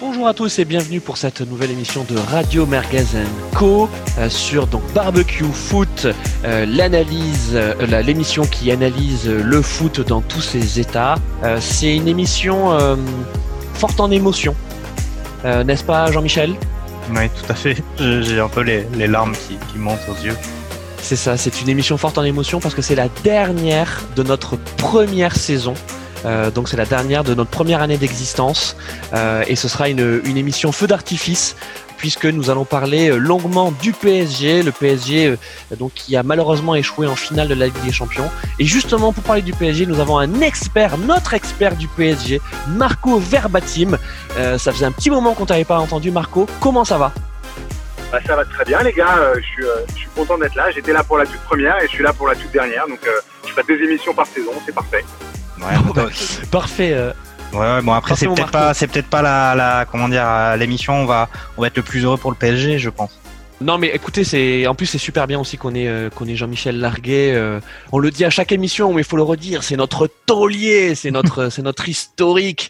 Bonjour à tous et bienvenue pour cette nouvelle émission de Radio Mergazen Co euh, sur donc Barbecue Foot, euh, l'analyse, euh, l'émission qui analyse le foot dans tous ses états. c'est une émission forte en émotion, n'est-ce pas Jean-Michel? Oui, tout à fait. J'ai un peu les, larmes qui, qui montent aux yeux. C'est ça, c'est une émission forte en émotion parce que c'est la dernière de notre première saison. Euh, donc c'est la dernière de notre première année d'existence euh, et ce sera une, émission feu d'artifice puisque nous allons parler euh, longuement du PSG, le PSG donc qui a malheureusement échoué en finale de la Ligue des Champions. Et justement pour parler du PSG, nous avons un expert, notre expert du PSG, Marco Verbatim. ça faisait un petit moment qu'on t'avait pas entendu, Marco. Comment ça va? Bah, ça va très bien les gars, je, suis, je, suis, content d'être là. J'étais là pour la toute première et je suis là pour la toute dernière. Donc je ferai deux émissions par saison, c'est parfait. Ouais, parfait. Euh. Ouais, bon après c'est peut-être pas, c'est peut-être pas la, la, comment dire, l'émission. On va, on va être le plus heureux pour le PSG, je pense. Non mais écoutez, c'est en plus c'est super bien aussi qu'on ait euh, qu'on ait Jean-Michel Larguet. Euh, on le dit à chaque émission, mais il faut le redire, c'est notre taulier, c'est notre c'est notre historique.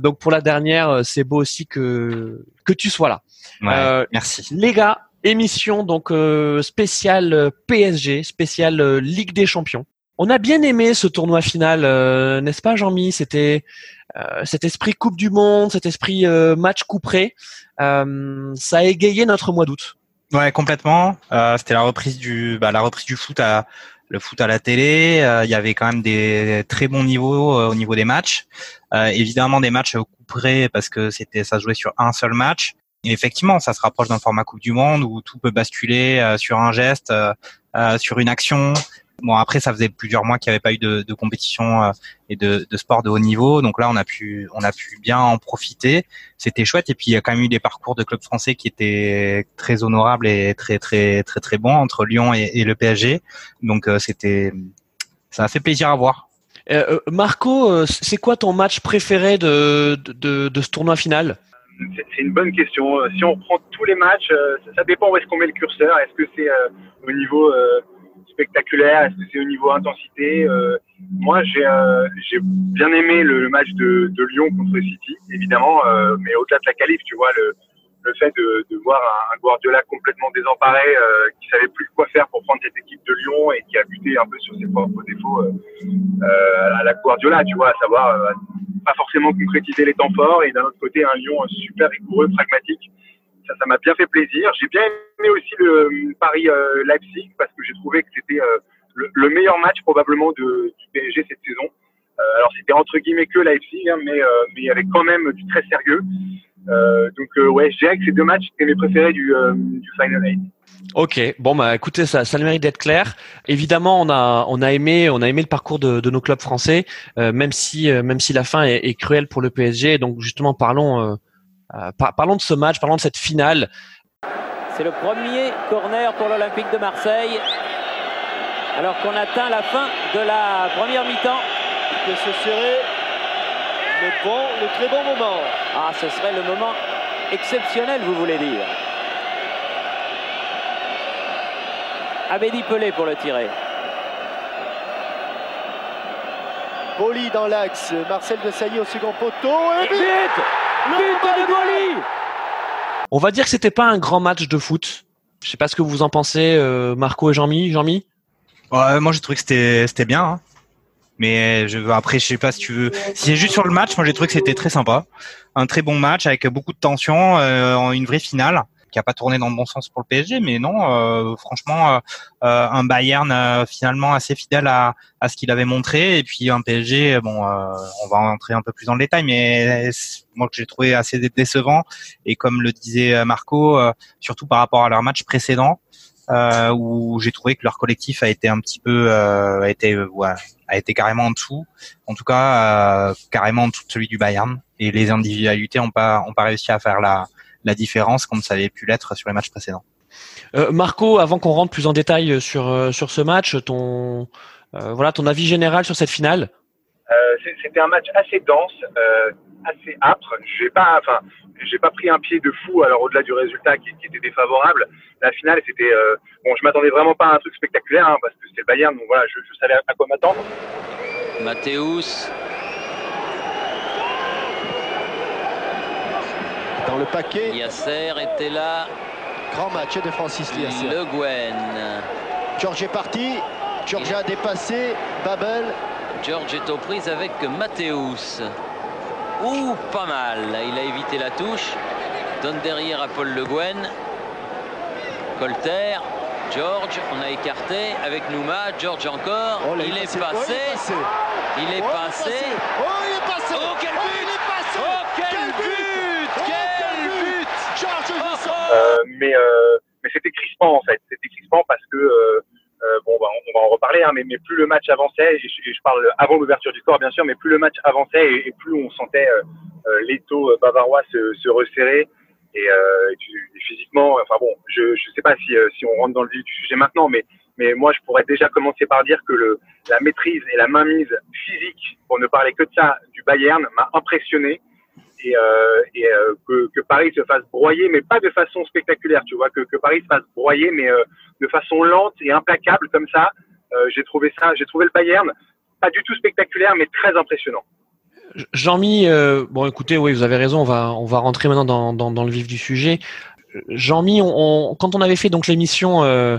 donc pour la dernière, c'est beau aussi que que tu sois là. Ouais, merci. Les gars, émission donc spéciale PSG, spéciale Ligue des Champions. On a bien aimé ce tournoi final, euh, n'est-ce pas, Jean-Mi? C'était euh, cet esprit Coupe du Monde, cet esprit euh, match couperé. ça a égayé notre mois d'août. Ouais, complètement. C'était la reprise du, bah, la reprise du foot à le foot à la télé. Il y avait quand même des très bons niveaux au niveau des matchs. évidemment, des matchs couperés parce que c'était, ça jouait sur un seul match. Et effectivement, ça se rapproche d'un format Coupe du Monde où tout peut basculer sur un geste, sur une action. Bon après ça faisait plusieurs mois qu'il n'y avait pas eu de, de compétition euh, et de, de, sport de haut niveau, donc là on a pu on a pu bien en profiter. C'était chouette et puis il y a quand même eu des parcours de clubs français qui étaient très honorables et très très très très bons entre Lyon et, et le PSG. Donc euh, c'était ça a fait plaisir à voir. Euh, Marco, c'est quoi ton match préféré de, de, de ce tournoi final? C'est une bonne question. Si on prend tous les matchs, ça dépend où est-ce qu'on met le curseur. Est-ce que c'est au niveau spectaculaire Est-ce que c'est au niveau intensité euh, Moi, j'ai euh, j'ai bien aimé le, match de, Lyon contre City, évidemment, euh, mais au-delà de la qualif, tu vois, le, fait de, voir un, Guardiola complètement désemparé, qui savait plus quoi faire pour prendre cette équipe de Lyon et qui a buté un peu sur ses propres défauts à la Guardiola, tu vois, à savoir pas forcément concrétiser les temps forts et d'un autre côté un Lyon super rigoureux, pragmatique ça, m'a bien fait plaisir. J'ai bien aimé aussi le euh, Paris euh, Leipzig parce que j'ai trouvé que c'était euh, le, meilleur match probablement du PSG cette saison. alors c'était entre guillemets que Leipzig, hein, mais il y avait quand même du très sérieux. donc ouais, je dirais que ces deux matchs étaient mes préférés du, Final Eight. Ok, bon bah écoutez, ça, le mérite d'être clair. Évidemment, on a on a aimé on a aimé le parcours de, nos clubs français, même si même si la fin est, cruelle pour le PSG. Donc justement, parlons euh, parlons de ce match, parlons de cette finale. C'est le premier corner pour l'Olympique de Marseille. Alors qu'on atteint la fin de la première mi-temps. Que ce serait le bon, le très bon moment. Ah, ce serait le moment exceptionnel, vous voulez dire. Abedi Pelé pour le tirer. Boli dans l'axe, Marcel de Sailly au second poteau et, de On va dire que c'était pas un grand match de foot. Je sais pas ce que vous en pensez, euh, Marco et Jean-Mi. Jean-Mi Moi, j'ai trouvé que c'était c'était bien. Hein. Mais je veux après, je sais pas si tu veux. Si c'est juste sur le match, moi j'ai trouvé que c'était très sympa, un très bon match avec beaucoup de tension, euh, une vraie finale qui a pas tourné dans le bon sens pour le PSG, mais non, euh, franchement, euh, euh, un Bayern finalement assez fidèle à, à ce qu'il avait montré, et puis un PSG, bon, on va entrer un peu plus dans le détail, mais moi que j'ai trouvé assez décevant, et comme le disait Marco, surtout par rapport à leur match précédent, euh, où j'ai trouvé que leur collectif a été un petit peu a été ouais, a été carrément en dessous. En tout cas carrément en dessous de celui du Bayern. Et les individualités ont pas ont pas réussi à faire la la différence comme ça avait pu l'être sur les matchs précédents. Euh, Marco, avant qu'on rentre plus en détail sur euh, sur ce match, ton euh, voilà ton avis général sur cette finale? C'était un match assez dense, assez âpre. J'ai pas, enfin, j'ai pas pris un pied de fou. Alors au-delà du résultat qui, était défavorable, la finale c'était bon. Je m'attendais vraiment pas à un truc spectaculaire hein, parce que c'était le Bayern, donc voilà, je, je savais à quoi m'attendre. Mathéus dans le paquet. Yasser était là. Grand match de Francis Liasser. Le Gwen. George est parti. George a dépassé. Babel. George est aux prises avec Mathéus. Ouh, pas mal. Il a évité la touche. Donne derrière à Paul Le Guen. Colter. George, on a écarté avec Nouma. George encore. Oh, là, il, est passé. passé. Oh, il est passé. Il est Oh, passé. Oh, il est passé. Oh, quel Oh, but il est passé. Oh, quel but Oh, Quel but George Oh, Wilson. oh. Euh, mais euh, mais c'était crispant en fait. C'était crispant parce que euh, euh, bon, bah, on va en reparler, hein, mais, mais plus le match avançait, et je, parle avant l'ouverture du score bien sûr, mais plus le match avançait et, plus on sentait euh, euh, l'étau euh, bavarois se, se resserrer. Et, euh, et physiquement, enfin bon, je ne sais pas si, euh, si on rentre dans le vif du sujet maintenant, mais, mais moi je pourrais déjà commencer par dire que le, la maîtrise et la mainmise physique, pour ne parler que de ça, du Bayern m'a impressionné et, euh, et euh, que, que Paris se fasse broyer, mais pas de façon spectaculaire, tu vois, que, que Paris se fasse broyer, mais euh, de façon lente et implacable comme ça. Euh, j'ai trouvé ça, j'ai trouvé le Bayern pas du tout spectaculaire, mais très impressionnant. Jean-Mi, euh, bon écoutez, oui, vous avez raison, on va, on va rentrer maintenant dans, dans, dans le vif du sujet. Jean-Mi, on, on- quand on avait fait donc l'émission euh,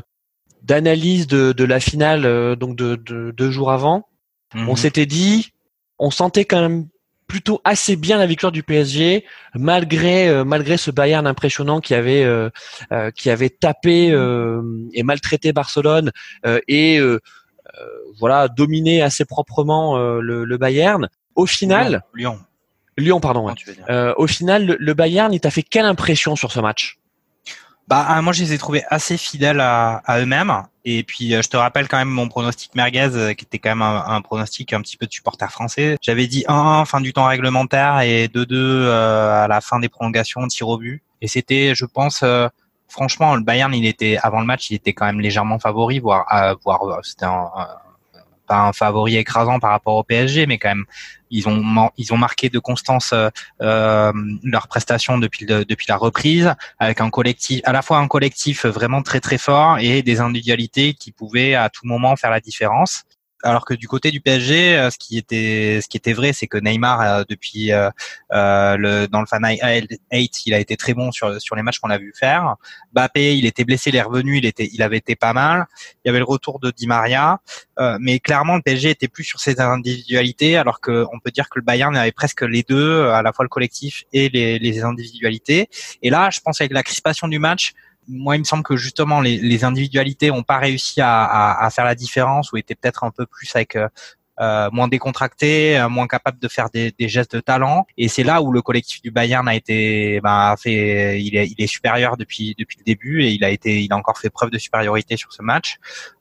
d'analyse de, de la finale, euh, donc de, de deux jours avant, Mhm. on s'était dit, on sentait quand même plutôt assez bien la victoire du PSG, malgré euh, malgré ce Bayern impressionnant qui avait euh, euh, qui avait tapé euh, et maltraité Barcelone euh, et euh, voilà dominé assez proprement euh, le, le Bayern. Au final, Lyon. Lyon, pardon. ouais. Euh, au final, le, le Bayern, il t'a fait quelle impression sur ce match? Bah, ah, moi, je les ai trouvés assez fidèles à, à eux-mêmes. Et puis, euh, je te rappelle quand même mon pronostic merguez, euh, qui était quand même un, un pronostic un petit peu de supporter français. J'avais dit 1-1 fin du temps réglementaire et 2-2 euh, à la fin des prolongations, tir au but. Et c'était, je pense, euh, franchement, le Bayern, il était avant le match, il était quand même légèrement favori, voire, euh, voire euh, c'était un, un- un favori écrasant par rapport au PSG, mais quand même, ils ont ils ont marqué de constance euh, euh, leur prestation depuis depuis la reprise avec un collectif, à la fois un collectif vraiment très très fort et des individualités qui pouvaient à tout moment faire la différence. Alors que du côté du PSG, euh, ce qui était ce qui était vrai, c'est que Neymar euh, depuis euh, euh, le dans le Fan 8, il a été très bon sur sur les matchs qu'on a vu faire. Mbappé, il était blessé, il est revenu, il était il avait été pas mal. Il y avait le retour de Di Maria, euh, mais clairement le PSG était plus sur ses individualités, alors que on peut dire que le Bayern avait presque les deux, à la fois le collectif et les, les individualités. Et là, je pense avec la crispation du match, moi, il me semble que justement les, les individualités ont pas réussi à, à, à faire la différence ou étaient peut-être un peu plus avec euh, euh, moins décontracté, euh, moins capable de faire des, des gestes de talent. Et c'est là où le collectif du Bayern a été, ben, a fait, il est, il est supérieur depuis depuis le début et il a été, il a encore fait preuve de supériorité sur ce match.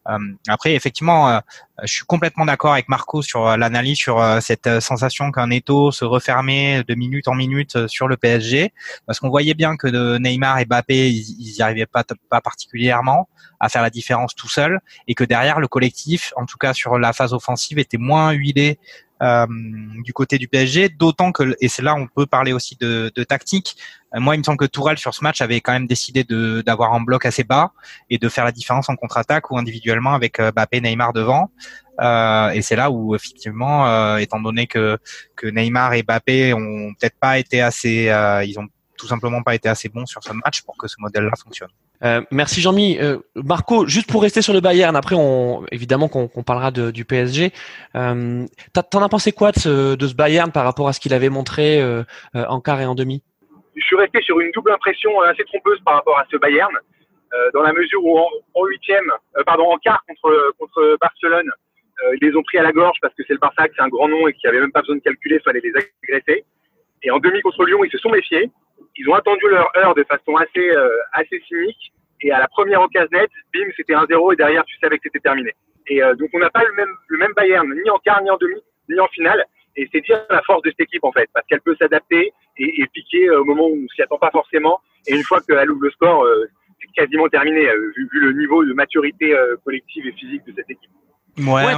Euh, après, effectivement, euh, je suis complètement d'accord avec Marco sur euh, l'analyse sur euh, cette euh, sensation qu'un étau se refermait de minute en minute euh, sur le PSG, parce qu'on voyait bien que Neymar et Mbappé, ils, ils y arrivaient pas pas particulièrement à faire la différence tout seul, et que derrière le collectif, en tout cas sur la phase offensive, était moins huilé euh, du côté du PSG, d'autant que et c'est là on peut parler aussi de, de tactique. Euh, moi, il me semble que Tourelle sur ce match avait quand même décidé d'avoir un bloc assez bas et de faire la différence en contre-attaque ou individuellement avec euh, Mbappé, Neymar devant. Euh, et c'est là où effectivement, euh, étant donné que que Neymar et Mbappé ont peut-être pas été assez, euh, ils ont tout simplement pas été assez bons sur ce match pour que ce modèle-là fonctionne. Euh, merci Jean-Mi. Euh, Marco, juste pour rester sur le Bayern, après on évidemment qu'on parlera de- du PSG. Euh, T'en as pensé quoi de ce, de ce Bayern par rapport à ce qu'il avait montré en quart et en demi? Je suis resté sur une double impression assez trompeuse par rapport à ce Bayern, euh, dans la mesure où en, en huitième, euh, pardon, en quart contre contre Barcelone, euh, ils les ont pris à la gorge parce que c'est le Barça, que c'est un grand nom et qu'il n'y avait même pas besoin de calculer, il fallait les agresser. Et en demi contre Lyon, ils se sont méfiés. Ils ont attendu leur heure de façon assez euh, assez cynique. Et à la première occasion nette, bim, c'était 1-0 et derrière, tu savais que c'était terminé. Et euh, donc, on n'a pas le même, le même Bayern, ni en quart, ni en demi, ni en finale. Et c'est dire la force de cette équipe, en fait, parce qu'elle peut s'adapter et, et piquer euh, au moment où on s'y attend pas forcément. Et une fois qu'elle ouvre le score, euh, c'est quasiment terminé, euh, vu, vu le niveau de maturité euh, collective et physique de cette équipe. Ouais,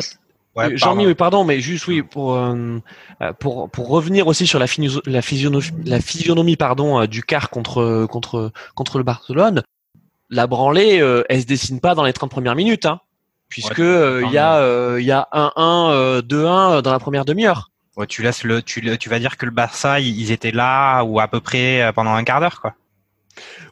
je- ouais, Jean-Mi, oui, pardon, mais juste oui pour euh, euh, pour pour revenir aussi sur la, la physionomie la physionomie pardon euh, du quart contre contre contre le Barcelone. La branlée, euh, elle se dessine pas dans les 30 premières minutes, hein, puisque Ouais, il y a il y a 1-1, euh, 2-1 dans la première demi-heure. Ouais, tu laisses le, tu, tu vas dire que le Barça, ils étaient là ou à peu près pendant un quart d'heure, quoi.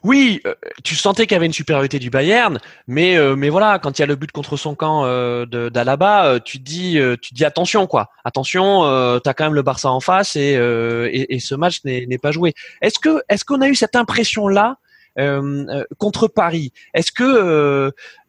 Oui, euh, tu sentais qu'il y avait une supériorité du Bayern, mais euh, mais voilà, quand il y a le but contre son camp euh, d'Alaba, tu te dis tu dis attention quoi, attention, tu as quand même le Barça en face et et, et ce match n'est pas joué. Est-ce que est-ce qu'on a eu cette impression là euh, euh, contre Paris. Est-ce que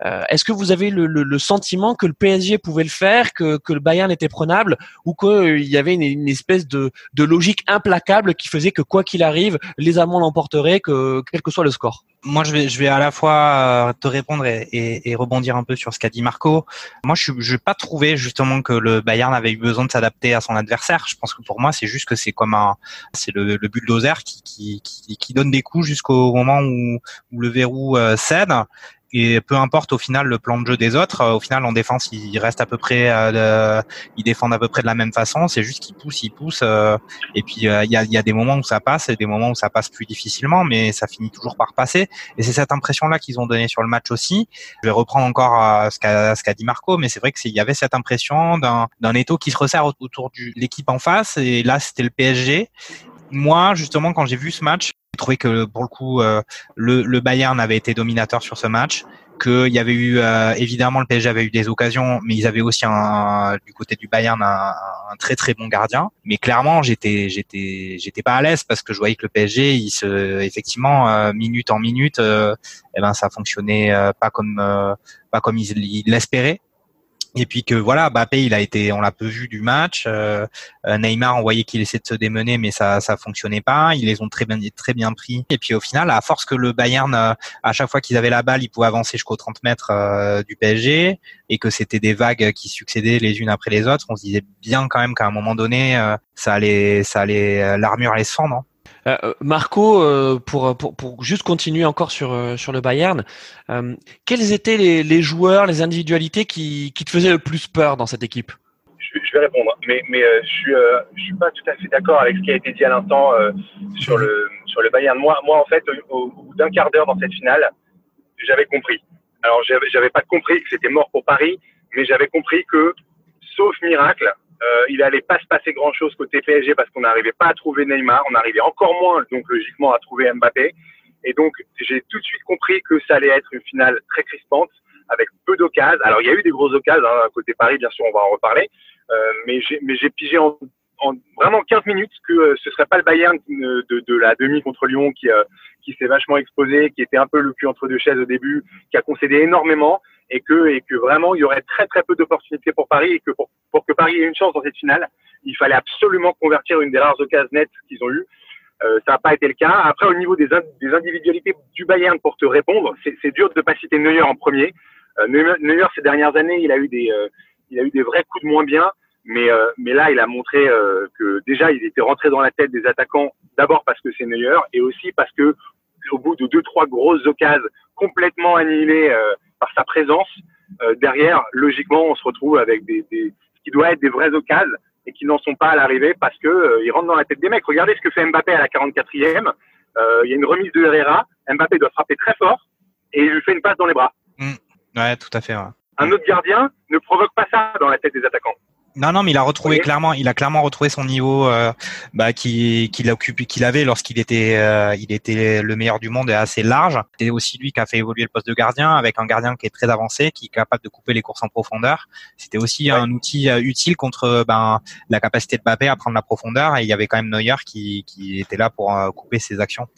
euh, est-ce que vous avez le, le, le, sentiment que le PSG pouvait le faire, que, que le Bayern était prenable, ou qu'il y avait une, une, espèce de, de logique implacable qui faisait que quoi qu'il arrive, les Allemands l'emporteraient, que quel que soit le score? Moi, je vais, je vais à la fois te répondre et, et, et rebondir un peu sur ce qu'a dit Marco. Moi, je n'ai pas trouvé justement que le Bayern avait eu besoin de s'adapter à son adversaire. Je pense que pour moi, c'est juste que c'est comme un, c'est le, le bulldozer qui, qui, qui, qui donne des coups jusqu'au moment où, où le verrou euh, cède et peu importe au final le plan de jeu des autres, euh, au final en défense ils restent à peu près, euh, ils défendent à peu près de la même façon. C'est juste qu'ils poussent, ils poussent, euh, et puis il y, a, y, a, des moments où ça passe et des moments où ça passe plus difficilement, mais ça finit toujours par passer. Et c'est cette impression-là qu'ils ont donné sur le match aussi. Je vais reprendre encore ce qu'a ce qu'a dit Marco, mais c'est vrai que il y avait cette impression d'un étau qui se resserre autour de l'équipe en face, et là c'était le PSG. Moi, justement, quand j'ai vu ce match, trouvé que pour le coup, euh, le, le, Bayern avait été dominateur sur ce match. Qu'il y avait eu euh, évidemment le PSG avait eu des occasions, mais ils avaient aussi un, du côté du Bayern un, un très très bon gardien. Mais clairement, j'étais j'étais j'étais pas à l'aise parce que je voyais que le PSG, il se effectivement euh, minute en minute, eh ben ça fonctionnait pas comme pas comme ils l'espéraient. Et puis que voilà, Mbappé, il a été, on l'a peu vu du match. Euh, euh Neymar, on voyait qu'il essaie de se démener, mais ça, ça fonctionnait pas. Ils les ont très bien, très bien pris. Et puis au final, à force que le Bayern, euh, à chaque fois qu'ils avaient la balle, ils pouvaient avancer jusqu'aux 30 mètres du PSG, et que c'était des vagues qui succédaient les unes après les autres. On se disait bien quand même qu'à un moment donné, ça allait, ça allait, l'armure allait se fendre. Hein. Euh, euh, Marco, euh, pour, pour, pour, juste continuer encore sur, sur le Bayern, quels étaient les, joueurs, les individualités qui, qui te faisaient le plus peur dans cette équipe? Je, je, vais répondre, mais, mais je suis, je suis pas tout à fait d'accord avec ce qui a été dit à l'instant sur, le, sur le Bayern. Moi, moi en fait, au, bout d'un quart d'heure dans cette finale, j'avais compris. Alors, j'avais pas compris que c'était mort pour Paris, mais j'avais compris que, sauf miracle, euh, il allait pas se passer grand chose côté PSG parce qu'on n'arrivait pas à trouver Neymar, on arrivait encore moins donc logiquement à trouver Mbappé. Et donc j'ai tout de suite compris que ça allait être une finale très crispante avec peu d'occasions. Alors il y a eu des grosses occasions hein, côté Paris, bien sûr, on va en reparler. Euh, mais j'ai pigé en, en, vraiment 15 minutes que euh, ce serait pas le Bayern de, de, la demi contre Lyon qui euh, qui s'est vachement exposé, qui était un peu le cul entre deux chaises au début, qui a concédé énormément et que, et que vraiment il y aurait très très peu d'opportunités pour Paris et que pour, pour que Paris ait une chance dans cette finale, il fallait absolument convertir une des rares occasions nettes qu'ils ont eues. Euh, ça n'a pas été le cas. Après, au niveau des, des individualités du Bayern, pour te répondre, c'est dur de ne pas citer Neuer en premier. Euh, Neuer, ces dernières années, il a eu des, euh, il a eu des vrais coups de moins bien, mais, euh, mais là, il a montré euh, que déjà, il était rentré dans la tête des attaquants, d'abord parce que c'est Neuer, et aussi parce que au bout de deux, trois grosses occasions complètement annihilées par sa présence. Euh, derrière, logiquement, on se retrouve avec des, des, ce qui doit être des vraies occasions et qui n'en sont pas à l'arrivée parce que euh, ils rentrent dans la tête des mecs. Regardez ce que fait Mbappé à la 44e. Euh, il y a une remise de Herrera. Mbappé doit frapper très fort et il lui fait une passe dans les bras. Mmh. Ouais, tout à fait. Ouais. Un autre gardien ne provoque pas ça dans la tête des attaquants. Non, non, mais il a retrouvé clairement, il a clairement retrouvé son niveau euh, bah, qu'il qu'il qu'il avait lorsqu'il était, euh, il était le meilleur du monde et assez large. C'est aussi lui qui a fait évoluer le poste de gardien avec un gardien qui est très avancé, qui est capable de couper les courses en profondeur. C'était aussi un outil euh, utile contre ben, la capacité de Mbappé à prendre la profondeur et il y avait quand même Neuer qui, qui était là pour euh, couper ses actions.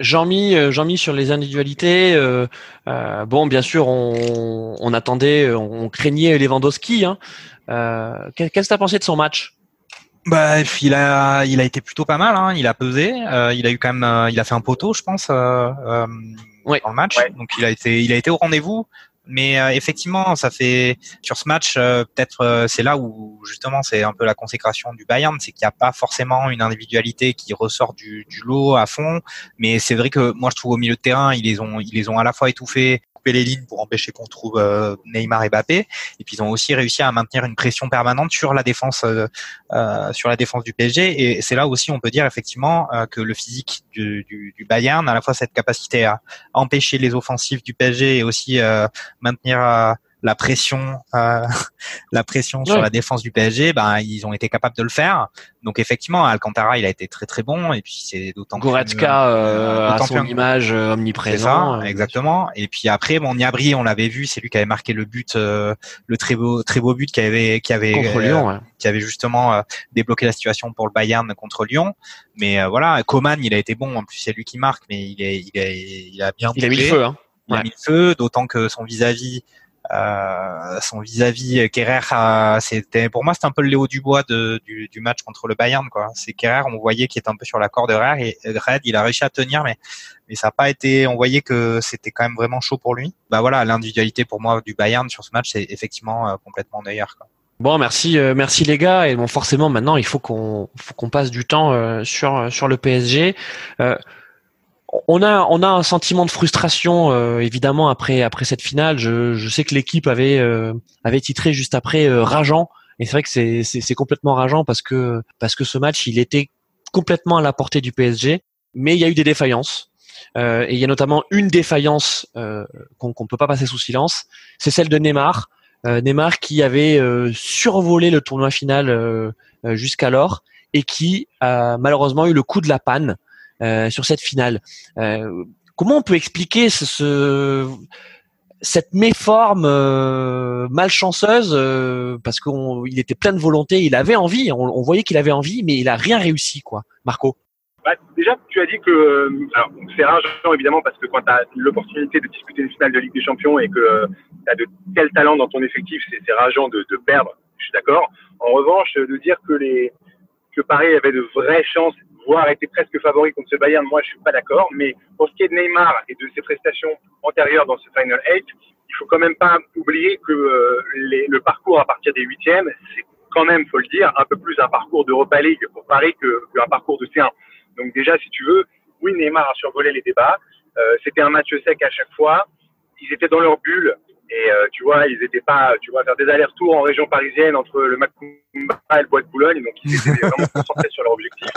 Jean-Mi, euh, Jean-Mi sur les individualités. Euh, euh, bon, bien sûr, on, on, attendait, on craignait Lewandowski. Hein. Euh, Qu'est-ce que tu as pensé de son match? Bah, il a, il a été plutôt pas mal. Hein. Il a pesé. Euh, il a eu quand même, il a fait un poteau, je pense, euh, ouais. dans le match. Ouais. Donc il a été, il a été au rendez-vous. Mais euh, effectivement, ça fait sur ce match, euh, peut-être euh, c'est là où justement c'est un peu la consécration du Bayern, c'est qu'il n'y a pas forcément une individualité qui ressort du, du lot à fond. Mais c'est vrai que moi je trouve au milieu de terrain, ils les ont, ils les ont à la fois étouffés les lignes pour empêcher qu'on trouve euh, Neymar et Mbappé. Et puis ils ont aussi réussi à maintenir une pression permanente sur la défense, euh, euh, sur la défense du PSG. Et c'est là aussi on peut dire effectivement que le physique du, du, du, Bayern, à la fois cette capacité à empêcher les offensives du PSG et aussi maintenir la pression, euh, la pression sur la défense du PSG, ben ils ont été capables de le faire. Donc effectivement, Alcantara, il a été très très bon et puis c'est d'autant Goretzka euh, à son image euh, omniprésent. Ça, exactement. Et puis après, bon, Niabri, on l'avait vu, c'est lui qui avait marqué le but, le très beau très beau but qui avait qui avait contre Lyon, qui avait justement débloqué la situation pour le Bayern contre Lyon. Mais voilà, Coman, il a été bon. En plus, c'est lui qui marque, mais il est il, est, il a bien. Il a mis le feu. Hein. Il a mis le feu, d'autant que son vis-à-vis euh, son vis-à-vis euh, Kerrer, c'était pour moi c'était un peu le Léo Dubois de, du, du, match contre le Bayern quoi. C'est Kerrer, on voyait qu'il était un peu sur la corde raide et Red, il a réussi à tenir mais mais ça n'a pas été. On voyait que c'était quand même vraiment chaud pour lui. Bah voilà, l'individualité pour moi du Bayern sur ce match c'est effectivement euh, complètement meilleur. Quoi. Bon, merci, merci les gars. Et bon, forcément, maintenant, il faut qu'on, qu'on passe du temps sur sur le PSG. Euh, on a on a un sentiment de frustration euh, évidemment après après cette finale. Je, je sais que l'équipe avait euh, avait titré juste après euh, rageant et c'est vrai que c'est c'est complètement rageant parce que parce que ce match il était complètement à la portée du PSG, mais il y a eu des défaillances. et il y a notamment une défaillance qu'on qu'on peut pas passer sous silence, c'est celle de Neymar. Neymar qui avait survolé le tournoi final jusqu'alors et qui a malheureusement eu le coup de la panne euh, sur cette finale. Euh, comment on peut expliquer ce, cette méforme euh, malchanceuse parce qu'il était plein de volonté, il avait envie, on, voyait qu'il avait envie, mais il a rien réussi, quoi. Marco. Bah, déjà, tu as dit que c'est rageant évidemment parce que quand tu as l'opportunité de disputer une finale de Ligue des Champions et que tu as de tels talents dans ton effectif, c'est rageant de, de, perdre. Je suis d'accord. En revanche, de dire que les que Paris avait de vraies chances voire était presque favori contre ce Bayern, moi je suis pas d'accord. Mais pour ce qui est de Neymar et de ses prestations antérieures dans ce Final 8, il faut quand même pas oublier que euh, le parcours à partir des huitièmes, c'est quand même, faut le dire, un peu plus un parcours d'Europa League pour Paris qu'un parcours de C1. Donc déjà, si tu veux, oui, Neymar a survolé les débats. Euh, C'était un match sec à chaque fois. Ils étaient dans leur bulle. Et euh, tu vois, ils étaient pas, tu vois, faire des allers-retours en région parisienne entre le Macumba et le Bois de Boulogne, donc ils étaient vraiment concentrés sur leur objectif.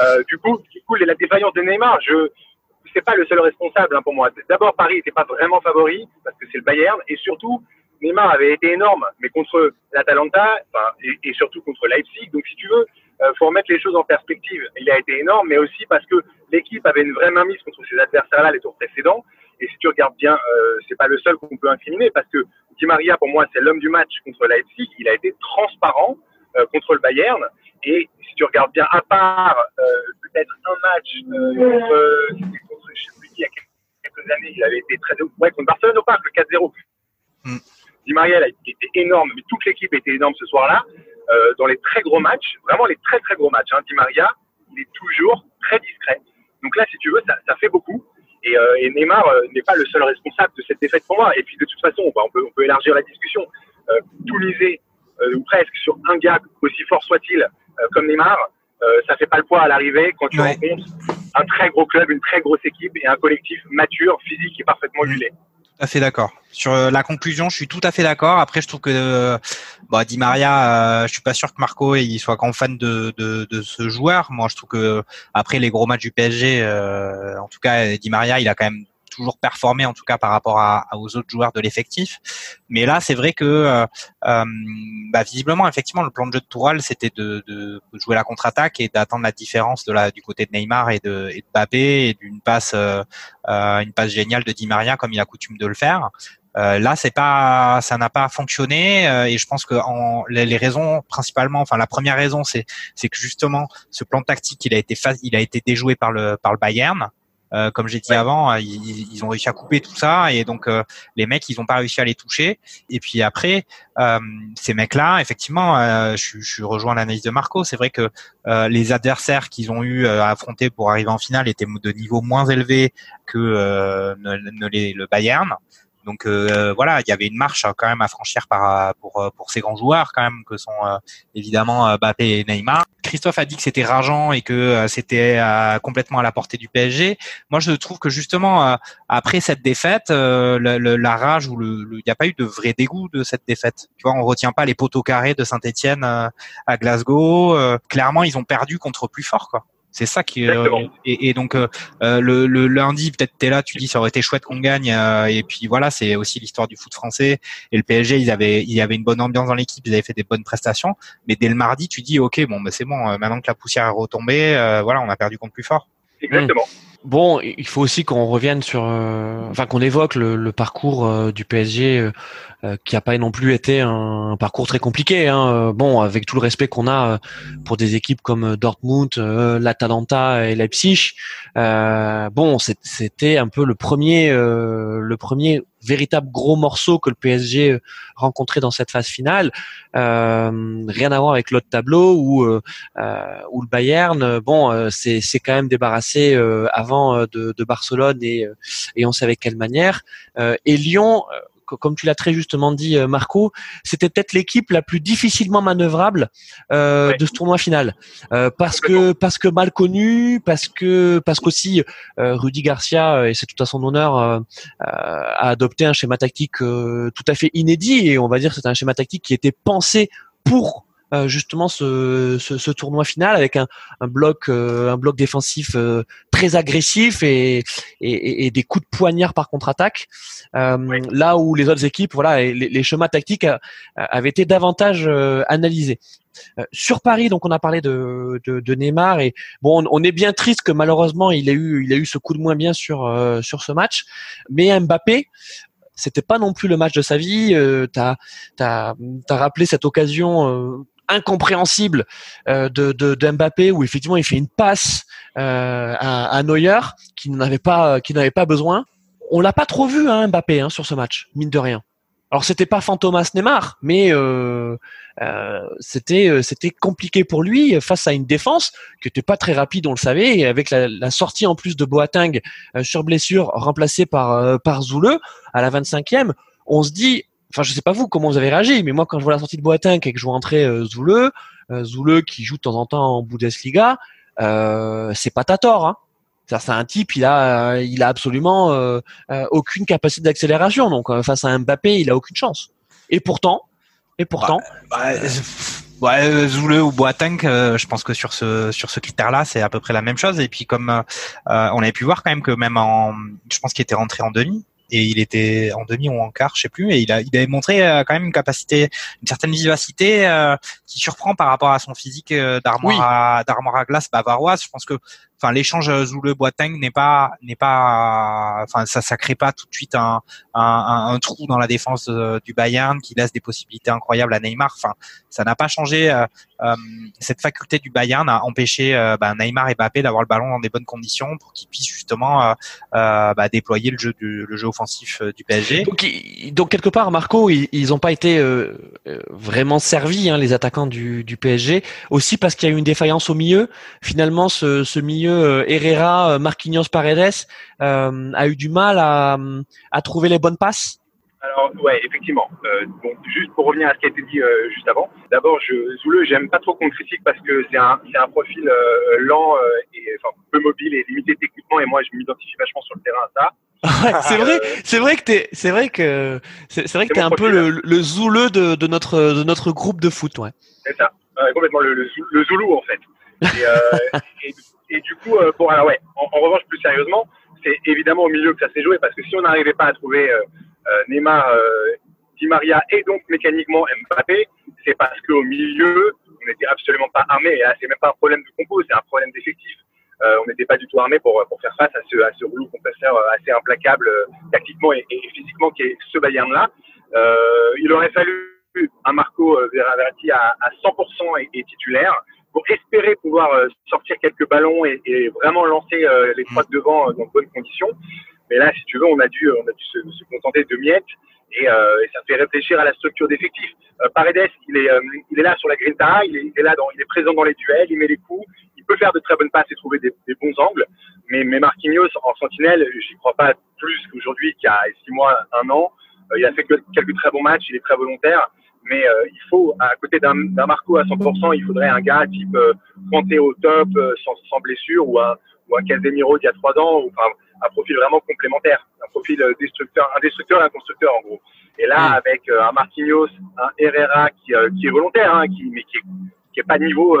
Euh, du coup, du coup, la défaillance de Neymar, je, c'est pas le seul responsable hein, pour moi. D'abord, Paris n'était pas vraiment favori parce que c'est le Bayern, et surtout, Neymar avait été énorme, mais contre l'Atalanta, enfin, et, et, surtout contre Leipzig. Donc, si tu veux, euh, faut remettre les choses en perspective. Il a été énorme, mais aussi parce que l'équipe avait une vraie mainmise contre ses adversaires-là les tours précédents. Et si tu regardes bien, euh, c'est pas le seul qu'on peut incriminer parce que Di Maria, pour moi, c'est l'homme du match contre Leipzig. Il a été transparent euh, contre le Bayern. Et si tu regardes bien, à part euh, peut-être un match contre, contre, je sais plus il y a quelques années, il avait été très ouais contre Barcelone au parc, le 4-0. Mm. Di Maria, il a été énorme, mais toute l'équipe était énorme ce soir-là. Dans les très gros matchs, vraiment les très très gros matchs, hein, Di Maria, il est toujours très discret. Donc là, si tu veux, ça, ça fait beaucoup. Et, euh, et Neymar euh, n'est pas le seul responsable de cette défaite pour moi. Et puis de toute façon, on peut, on peut élargir la discussion. Euh, tout miser, ou presque, sur un gars, aussi fort soit-il, comme Neymar, ça fait pas le poids à l'arrivée quand tu rencontres un très gros club, une très grosse équipe et un collectif mature, physique et parfaitement huilé à fait d'accord. Sur euh, la conclusion, je suis tout à fait d'accord. Après, je trouve que bah, Di Maria, euh, je suis pas sûr que Marco il soit grand fan de, de, de, ce joueur. Moi, je trouve que après les gros matchs du PSG, euh, en tout cas, Di Maria, il a quand même toujours performé en tout cas par rapport à, aux autres joueurs de l'effectif. Mais là, c'est vrai que euh, euh, bah, visiblement, effectivement, le plan de jeu de Toural, c'était de, de, jouer la contre-attaque et d'attendre la différence de la, du côté de Neymar et de, et de Mbappé et d'une passe, euh, euh une passe géniale de Di Maria comme il a coutume de le faire. Euh, là, c'est pas, ça n'a pas fonctionné euh, et je pense que en, les, les, raisons principalement, enfin la première raison, c'est, c'est que justement ce plan tactique, il a été, il a été déjoué par le par le Bayern. Euh, comme j'ai dit avant, euh, ils, ils, ont réussi à couper tout ça et donc euh, les mecs, ils n'ont pas réussi à les toucher. Et puis après, ces mecs-là, effectivement, je, je rejoins l'analyse de Marco. C'est vrai que les adversaires qu'ils ont eu à affronter pour arriver en finale étaient de niveau moins élevé que ne, ne les, le Bayern. Donc euh, voilà, il y avait une marche quand même à franchir pour, euh, pour ces grands joueurs quand même que sont euh, évidemment Mbappé et Neymar. Christophe a dit que c'était rageant et que c'était complètement à la portée du PSG. Moi, je trouve que justement après cette défaite, la rage ou le, il n'y a pas eu de vrai dégoût de cette défaite. Tu vois, on retient pas les poteaux carrés de Saint-Étienne à Glasgow. clairement, ils ont perdu contre plus fort, quoi. C'est ça qui et, et, donc le, le, lundi peut-être t'es là, tu dis ça aurait été chouette qu'on gagne et puis voilà c'est aussi l'histoire du foot français et le PSG ils avaient il y avait une bonne ambiance dans l'équipe, ils avaient fait des bonnes prestations, mais dès le mardi tu dis ok bon bah, c'est bon maintenant que la poussière est retombée voilà on a perdu contre plus fort. Exactement. Bon, il faut aussi qu'on revienne sur, euh, enfin qu'on évoque le, parcours euh, du PSG euh, qui a pas non plus été un, parcours très compliqué. Hein. Bon, avec tout le respect qu'on a pour des équipes comme Dortmund, l'Atalanta et Leipzig. bon, c'était un peu le premier, le premier véritable gros morceau que le PSG rencontrait dans cette phase finale. rien à voir avec l'autre tableau où, où le Bayern, bon, c'est quand même débarrassé avant de, de Barcelone et, et on sait avec quelle manière. et Lyon comme tu l'as très justement dit, euh, Marco, c'était peut-être l'équipe la plus difficilement manœuvrable euh, de ce tournoi final, euh, parce que parce que mal connu, parce que parce qu'aussi Rudy Garcia et c'est tout à son honneur a adopté un schéma tactique tout à fait inédit et on va dire que c'est un schéma tactique qui était pensé pour euh, justement ce, ce, ce, tournoi final avec un, un bloc euh, un bloc défensif euh, très agressif et, et, et, des coups de poignard par contre-attaque. Là où les autres équipes voilà les, les schémas tactiques avaient été davantage analysés. Sur Paris, donc on a parlé de, de, de Neymar et bon, on, est bien triste que malheureusement il a eu il a eu ce coup de moins bien sur sur ce match, mais Mbappé, c'était pas non plus le match de sa vie. Euh, t'as as, as, rappelé cette occasion incompréhensible euh, de, de, Mbappé où effectivement il fait une passe euh, à, à, Neuer qui n'avait pas qui n'avait pas besoin. On l'a pas trop vu hein, Mbappé hein, sur ce match, mine de rien. Alors c'était pas Fantomas Neymar, mais euh, euh, c'était c'était compliqué pour lui face à une défense qui était pas très rapide, on le savait, et avec la, la sortie en plus de Boateng sur blessure remplacé par par Zoule à la 25e, on se dit Enfin, je sais pas vous comment vous avez réagi, mais moi quand je vois la sortie de Boateng et que je vois entrer euh, Zoule, euh, Zoule qui joue de temps en temps en Bundesliga, euh, c'est pas ta tort. Hein. C'est un type, il a, il a absolument euh, euh aucune capacité d'accélération. Donc face à Mbappé, il a aucune chance. Et pourtant, et pourtant. Bah, bah, Zoule ou Boateng, je pense que sur ce sur ce critère-là, c'est à peu près la même chose. Et puis comme on avait pu voir quand même que même en, je pense qu'il était rentré en demi et il était en demi ou en quart, je sais plus, et il, a, il avait montré euh, quand même une capacité, une certaine vivacité euh, qui surprend par rapport à son physique euh, d'armoire à, d'armoire à glace bavaroise. Je pense que enfin l'échange Zoule Boateng n'est pas n'est pas enfin ça ça crée pas tout de suite un, trou dans la défense du Bayern qui laisse des possibilités incroyables à Neymar. Enfin ça n'a pas changé euh, euh, cette faculté du Bayern à empêcher euh, bah, Neymar et Mbappé d'avoir le ballon dans des bonnes conditions pour qu'ils puissent justement bah, déployer le jeu le jeu offensif du PSG donc, quelque part Marco ils n'ont pas été vraiment servis hein, les attaquants du, PSG aussi parce qu'il y a eu une défaillance au milieu. Finalement ce milieu euh, Herrera, euh, Marquinhos, Paredes euh, a eu du mal à, à trouver les bonnes passes? Alors ouais, effectivement. Euh, donc juste pour revenir à ce qui a été dit euh, juste avant. D'abord, je Zoule, j'aime pas trop qu'on critique parce que c'est un c'est un profil euh, lent et enfin peu mobile et limité techniquement et moi je m'identifie vachement sur le terrain à ça. c'est vrai, c'est vrai que t'es, c'est vrai que c'est, vrai que t'es un peu le, le zouleux de, de notre de notre groupe de foot, ouais. C'est ça, complètement le, le, zoulou en fait. Et, et, et du coup, euh, bon, alors ouais, en, revanche, plus sérieusement, c'est évidemment au milieu que ça s'est joué parce que si on n'arrivait pas à trouver euh, euh, Neymar, Di Maria et donc mécaniquement Mbappé, c'est parce qu'au milieu, on n'était absolument pas armé. Et là, c'est même pas un problème de compo, c'est un problème d'effectif. Euh, on n'était pas du tout armé pour, pour faire face à ce, à ce rouleau compresseur assez implacable tactiquement et, physiquement qui est ce Bayern-là. Euh, il aurait fallu un Marco Verratti à, à 100% et, et, titulaire pour espérer pouvoir euh, sortir quelques ballons et, et vraiment lancer euh, les trois de devant euh, dans de bonnes conditions. Mais là, si tu veux, on a dû, on a dû se, se contenter de miettes et, et, ça fait réfléchir à la structure d'effectifs. Paredes, il est, il est là sur la grinta, il est, il est là, dans, il est présent dans les duels, il met les coups, il peut faire de très bonnes passes et trouver des, des bons angles. Mais, mais Marquinhos en sentinelle, j'y crois pas plus qu'aujourd'hui, qu'il y a six mois, un an. il a fait quelques très bons matchs, il est très volontaire mais euh, il faut, à côté d'un Marco à 100%, il faudrait un gars type euh, au top, euh, sans, sans, blessure, ou un, ou un Casemiro d'il y a trois ans, ou enfin, un profil vraiment complémentaire, un profil euh, destructeur, un destructeur et un constructeur en gros. Et là, mm. avec un Marquinhos, un Herrera qui, qui est volontaire, hein, qui, mais qui est, qui est pas niveau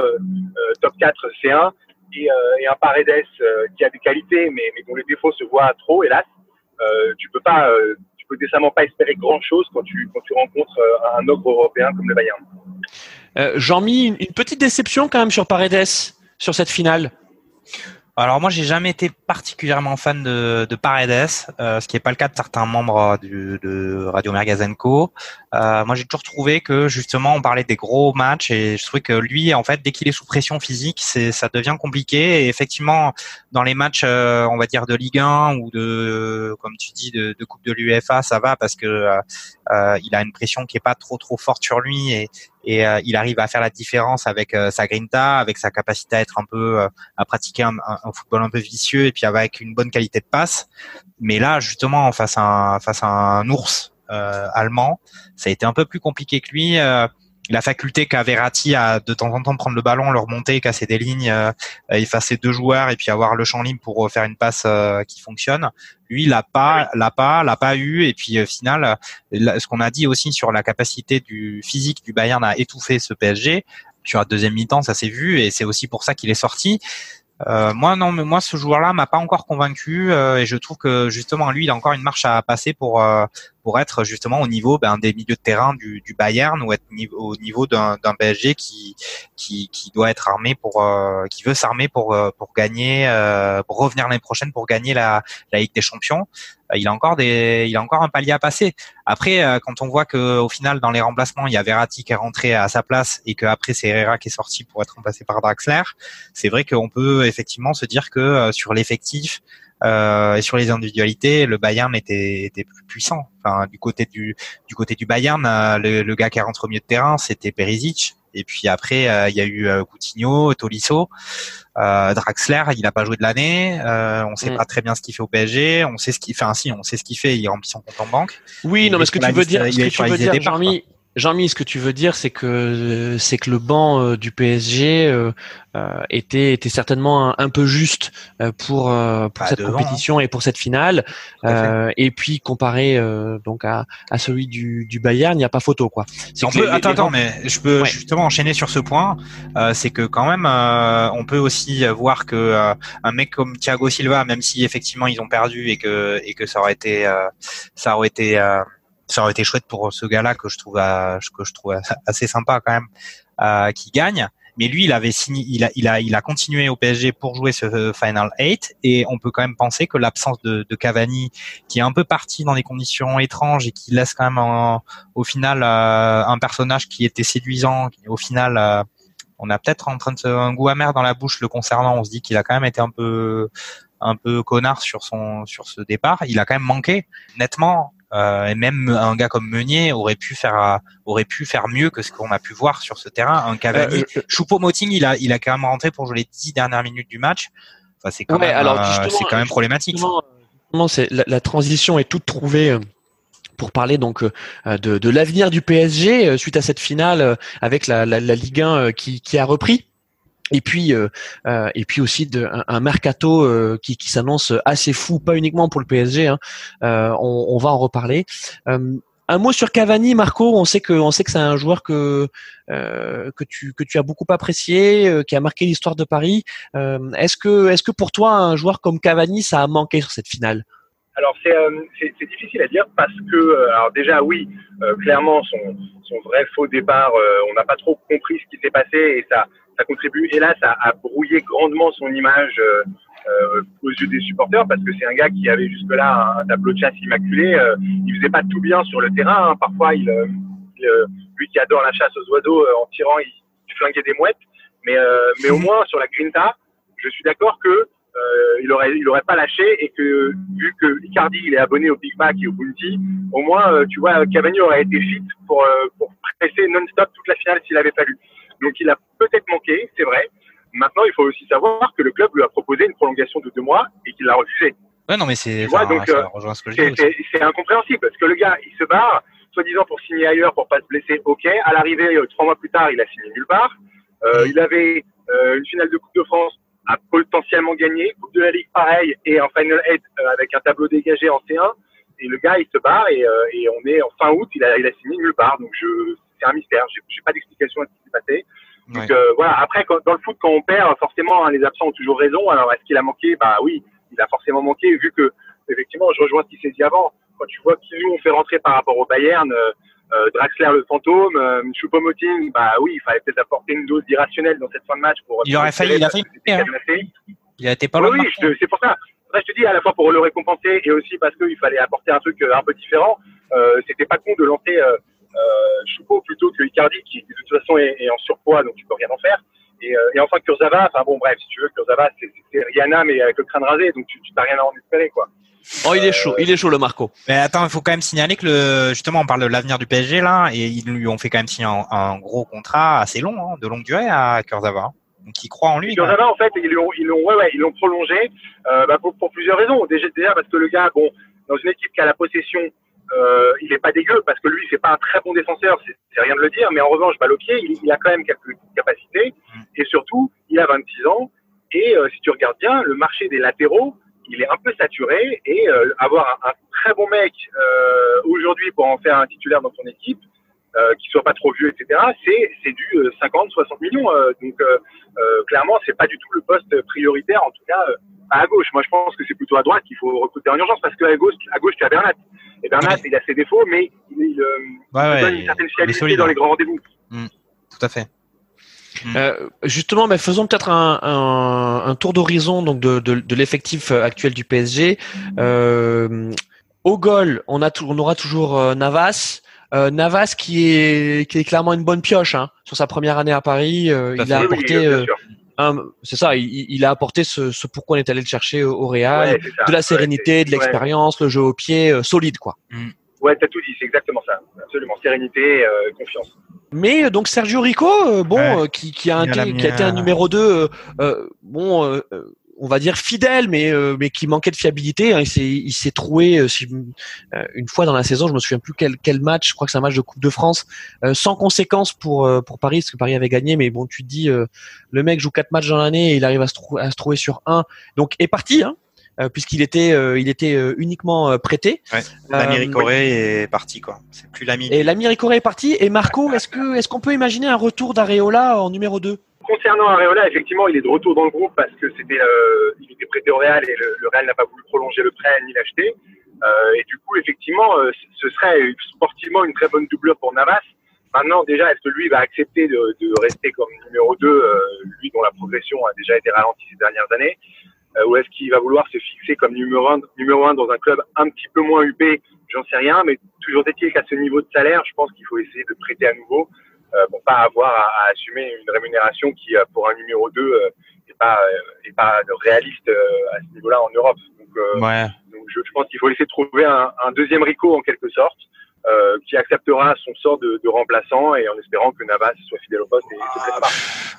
top 4 C1, et, euh, et un Paredes euh, qui a des qualités, mais, mais dont les défauts se voient trop, hélas, euh, tu peux pas, euh, tu peux décemment pas espérer grand chose quand tu quand tu rencontres euh, un ogre européen comme le Bayern. Euh, Jean-Mi, une, une petite déception quand même sur Paredes sur cette finale? Alors moi, j'ai jamais été particulièrement fan de, de Paredes, euh, ce qui n'est pas le cas de certains membres du, de Radio Mergazenco. Euh, moi, j'ai toujours trouvé que justement, on parlait des gros matchs et je trouvais que lui, en fait, dès qu'il est sous pression physique, c'est ça devient compliqué. Et effectivement, dans les matchs, euh, on va dire de Ligue 1 ou de, comme tu dis, de, de Coupe de l'UEFA, ça va parce que euh, euh, il a une pression qui est pas trop trop forte sur lui et, euh, il arrive à faire la différence avec euh, sa grinta, avec sa capacité à être un peu euh, à pratiquer un, un- football un peu vicieux et puis avec une bonne qualité de passe. Mais là, justement, face à un, face à un ours euh, allemand, ça a été un peu plus compliqué que lui. Euh, la faculté qu'a Verratti à de temps en temps prendre le ballon, le remonter, casser des lignes, euh, effacer deux joueurs et puis avoir le champ libre pour faire une passe euh, qui fonctionne. Lui, il l'a pas, l'a pas, l'a pas eu. Et puis, au final, euh, là, ce qu'on a dit aussi sur la capacité du physique du Bayern à étouffer ce PSG sur la deuxième mi-temps, ça s'est vu et c'est aussi pour ça qu'il est sorti. Euh, moi non, mais moi ce joueur-là m'a pas encore convaincu euh, et je trouve que justement lui il a encore une marche à passer pour euh, pour être justement au niveau ben, des milieux de terrain du, du Bayern ou être au niveau d'un d'un PSG qui qui qui doit être armé pour euh, qui veut s'armer pour euh, pour gagner euh, pour revenir l'année prochaine pour gagner la la Ligue des Champions. Euh, il a encore des il a encore un palier à passer. Après euh, quand on voit que au final dans les remplacements il y a Verratti qui est rentré à sa place et que après c'est Herrera qui est sorti pour être remplacé par Draxler, c'est vrai qu'on peut effectivement se dire que euh, sur l'effectif euh, et sur les individualités, le Bayern était, était plus puissant. Enfin, du côté du du côté du Bayern, euh, le, le gars qui rentre au milieu de terrain, c'était Perisic. Et puis après, euh, il y a eu euh, Coutinho, Tolisso, euh, Draxler. Il n'a pas joué de l'année. Euh, on sait Mm. pas très bien ce qu'il fait au PSG. On sait ce qu'il fait. Enfin, si, on sait ce qu'il fait. Il remplit son compte en banque. Oui, non, mais ce que tu veux dire, ce que tu veux dire, Jean-Mi, ce que tu veux dire, c'est que c'est que le banc euh, du PSG euh, euh, était était certainement un, un peu juste euh, pour euh, pour Bah, cette devant, compétition et pour cette finale. Euh, et puis comparé euh, donc à, à celui du, du Bayern, il n'y a pas photo quoi. On peut, les- attends, les attends, mais je peux Ouais. justement enchaîner sur ce point. Euh, c'est que quand même, euh, on peut aussi voir que euh, un mec comme Thiago Silva, même si effectivement ils ont perdu et que et que ça aurait été euh, ça aurait été euh, ça aurait été chouette pour ce gars-là que je trouve euh, que je trouve assez sympa quand même, euh, qui gagne. Mais lui, il avait signé, il a, il a, il a continué au PSG pour jouer ce Final 8 et on peut quand même penser que l'absence de, de Cavani, qui est un peu parti dans des conditions étranges et qui laisse quand même en- au final euh, un personnage qui était séduisant, au final, euh, on a peut-être en train de un goût amer dans la bouche le concernant. On se dit qu'il a quand même été un peu, un peu connard sur son, sur ce départ. Il a quand même manqué nettement. Euh, et même un gars comme Meunier aurait pu faire euh, aurait pu faire mieux que ce qu'on a pu voir sur ce terrain. Un Cavani, Euh, euh, Choupo-Moting, il a il a quand même rentré pour jouer les dix dernières minutes du match. Enfin, c'est quand Ouais, même alors, euh, c'est quand même problématique. c'est la, la transition est toute trouvée euh, pour parler donc euh, de, de l'avenir du PSG euh, suite à cette finale euh, avec la, la, la Ligue 1 euh, qui, qui a repris. Et puis, euh, euh, et puis aussi de, un, mercato euh, qui, qui s'annonce assez fou, pas uniquement pour le PSG. Hein. Euh, on, on va en reparler. Euh, un mot sur Cavani, Marco. On sait que, on sait que c'est un joueur que euh, que tu que tu as beaucoup apprécié, qui a marqué l'histoire de Paris. Est-ce que, est-ce que pour toi, un joueur comme Cavani, ça a manqué sur cette finale? Alors c'est euh, c'est- c'est difficile à dire parce que euh, alors déjà oui euh, clairement son, son vrai faux départ on n'a pas trop compris ce qui s'est passé et ça ça contribue hélas à, à brouiller grandement son image euh, euh, aux yeux des supporters parce que c'est un gars qui avait jusque là un, tableau de chasse immaculé euh, il faisait pas tout bien sur le terrain hein. parfois il, euh, il, euh, lui qui adore la chasse aux oiseaux euh, en tirant il, flinguait des mouettes mais mais au moins sur la grinta je suis d'accord que il aurait il aurait pas lâché et que vu que Icardi il est abonné au Big Mac et au Bounty, au moins tu vois Cavani aurait été fit pour pour presser non-stop toute la finale s'il avait fallu. Donc il a peut-être manqué, c'est vrai. Maintenant il faut aussi savoir que le club lui a proposé une prolongation de deux mois et qu'il l'a refusé. Ouais, non, mais c'est, donc, ça euh, rejoint ce que je dis C'est aussi. c'est- c'est incompréhensible parce que le gars il se barre, soi-disant pour signer ailleurs pour pas se blesser, ok. À l'arrivée euh, trois mois plus tard il a signé nulle part. Euh, il avait euh, une finale de Coupe de France à potentiellement gagné, Coupe de la Ligue pareil, et un Final 8 euh, avec un tableau dégagé en C1. Et le gars, il se barre et, et on est en fin août, il a, il a signé nulle part. Donc je, c'est un mystère. J'ai, j'ai pas d'explication à ce qui s'est passé. Donc euh, voilà. Après, quand, dans le foot, quand on perd, forcément, hein, les absents ont toujours raison. Alors, est-ce qu'il a manqué? Bah oui, il a forcément manqué, vu que effectivement, je rejoins ce qui s'est dit avant. Quand tu vois qui nous on fait rentrer par rapport au Bayern, euh, euh, Draxler le fantôme, euh, Choupo-Moting, bah oui, il fallait peut-être apporter une dose d'irrationnel dans cette fin de match pour. Il aurait failli, il a failli. Hein. Il a été pas Oui, loin. oui, je- c'est pour ça. Après, je te dis à la fois pour le récompenser et aussi parce qu'il fallait apporter un truc un peu différent. Euh, C'était pas con de lancer euh, Choupo plutôt que Icardi qui de toute façon est, est en surpoids, donc tu peux rien en faire. Et, euh, et enfin Kurzawa, enfin bon bref, si tu veux, Kurzawa c'est Rihanna mais avec le crâne rasé, donc tu t'as rien à en espérer quoi. Oh, il est chaud, il est chaud le Marco. Mais attends, il faut quand même signaler que le, justement, on parle de l'avenir du PSG là, et ils lui ont fait quand même signer un, un gros contrat assez long, hein, de longue durée à Kurzawa. hein. Donc ils croient en lui. Kurzawa en fait ils l'ont ils l'ont ouais ouais ils l'ont prolongé euh, bah, pour, pour plusieurs raisons. Déjà déjà parce que le gars bon dans une équipe qui a la possession euh, il est pas dégueu parce que lui c'est pas un très bon défenseur c'est rien de le dire mais en revanche balle au pied il, il a quand même quelques capacités et surtout il a 26 ans et euh, si tu regardes bien le marché des latéraux il est un peu saturé et euh, avoir un, un très bon mec euh, aujourd'hui pour en faire un titulaire dans ton équipe euh, qui soit pas trop vieux etc c'est c'est du euh, 50 60 millions euh, donc euh, euh, clairement, c'est pas du tout le poste prioritaire, en tout cas euh, à gauche. Moi, je pense que c'est plutôt à droite qu'il faut recruter en urgence parce qu'à gauche, à gauche, tu as Bernat. Et Bernat, Oui. il a ses défauts, mais il, il, euh, Ouais, il ouais, donne une certaine fiabilité solide, dans les grands rendez-vous. Tout à fait. Euh, justement, mais faisons peut-être un, un, un tour d'horizon donc de, de, de l'effectif euh, actuel du PSG. Euh, au goal, on a on aura toujours euh, Navas. Euh, Navas qui est qui est clairement une bonne pioche hein, sur sa première année à Paris. euh, il a. Oui, apporté, euh, c'est ça, il, il a apporté ce, ce pourquoi on est allé le chercher au, Real, Ouais, de la Ouais, sérénité, de ouais. l'expérience, le jeu au pied, euh, solide quoi. Ouais, t'as tout dit, c'est exactement ça. Absolument. Sérénité, euh, confiance. Mais euh, donc Sergio Rico, euh, bon, Ouais. euh, qui, qui, a qui a été un numéro 2, bon, euh, euh, on va dire fidèle, mais euh, mais qui manquait de fiabilité. hein. il s'est il s'est troué euh, si, euh, une fois dans la saison, je me souviens plus quel quel match. Je crois que c'est un match de Coupe de France, sans conséquence pour pour Paris, parce que Paris avait gagné. Mais bon, tu te dis, le mec joue quatre matchs dans l'année, et il arrive à se, trou- à se trouver sur un, donc est parti. Hein, puisqu'il était il était uniquement prêté. L'ami Euh, Ricoré est parti quoi. C'est plus l'ami. Et l'ami Ricoré est parti. Et Marco, est-ce que est-ce qu'on peut imaginer un retour d'Areola en numéro 2 Concernant Areola, effectivement, il est de retour dans le groupe parce que c'était, euh, il était prêté au Real et le, le Real n'a pas voulu prolonger le prêt ni l'acheter. Euh, et du coup, effectivement, euh, ce serait sportivement une très bonne doublure pour Navas. Maintenant, déjà, est-ce que lui va accepter de, de rester comme numéro 2, euh, lui dont la progression a déjà été ralentie ces dernières années euh, Ou est-ce qu'il va vouloir se fixer comme numéro 1 numéro un dans un club un petit peu moins huppé? J'en sais rien, mais toujours est-il qu'à ce niveau de salaire, je pense qu'il faut essayer de prêter à nouveau euh, pour pas avoir à, à assumer une rémunération qui, euh, pour un numéro 2, euh, est pas, euh, est pas réaliste euh, à ce niveau-là en Europe. Donc, euh, Ouais. donc je, je pense qu'il faut essayer de trouver un, un deuxième Rico en quelque sorte, euh, qui acceptera son sort de, de remplaçant et en espérant que Navas soit fidèle au poste et se prépare.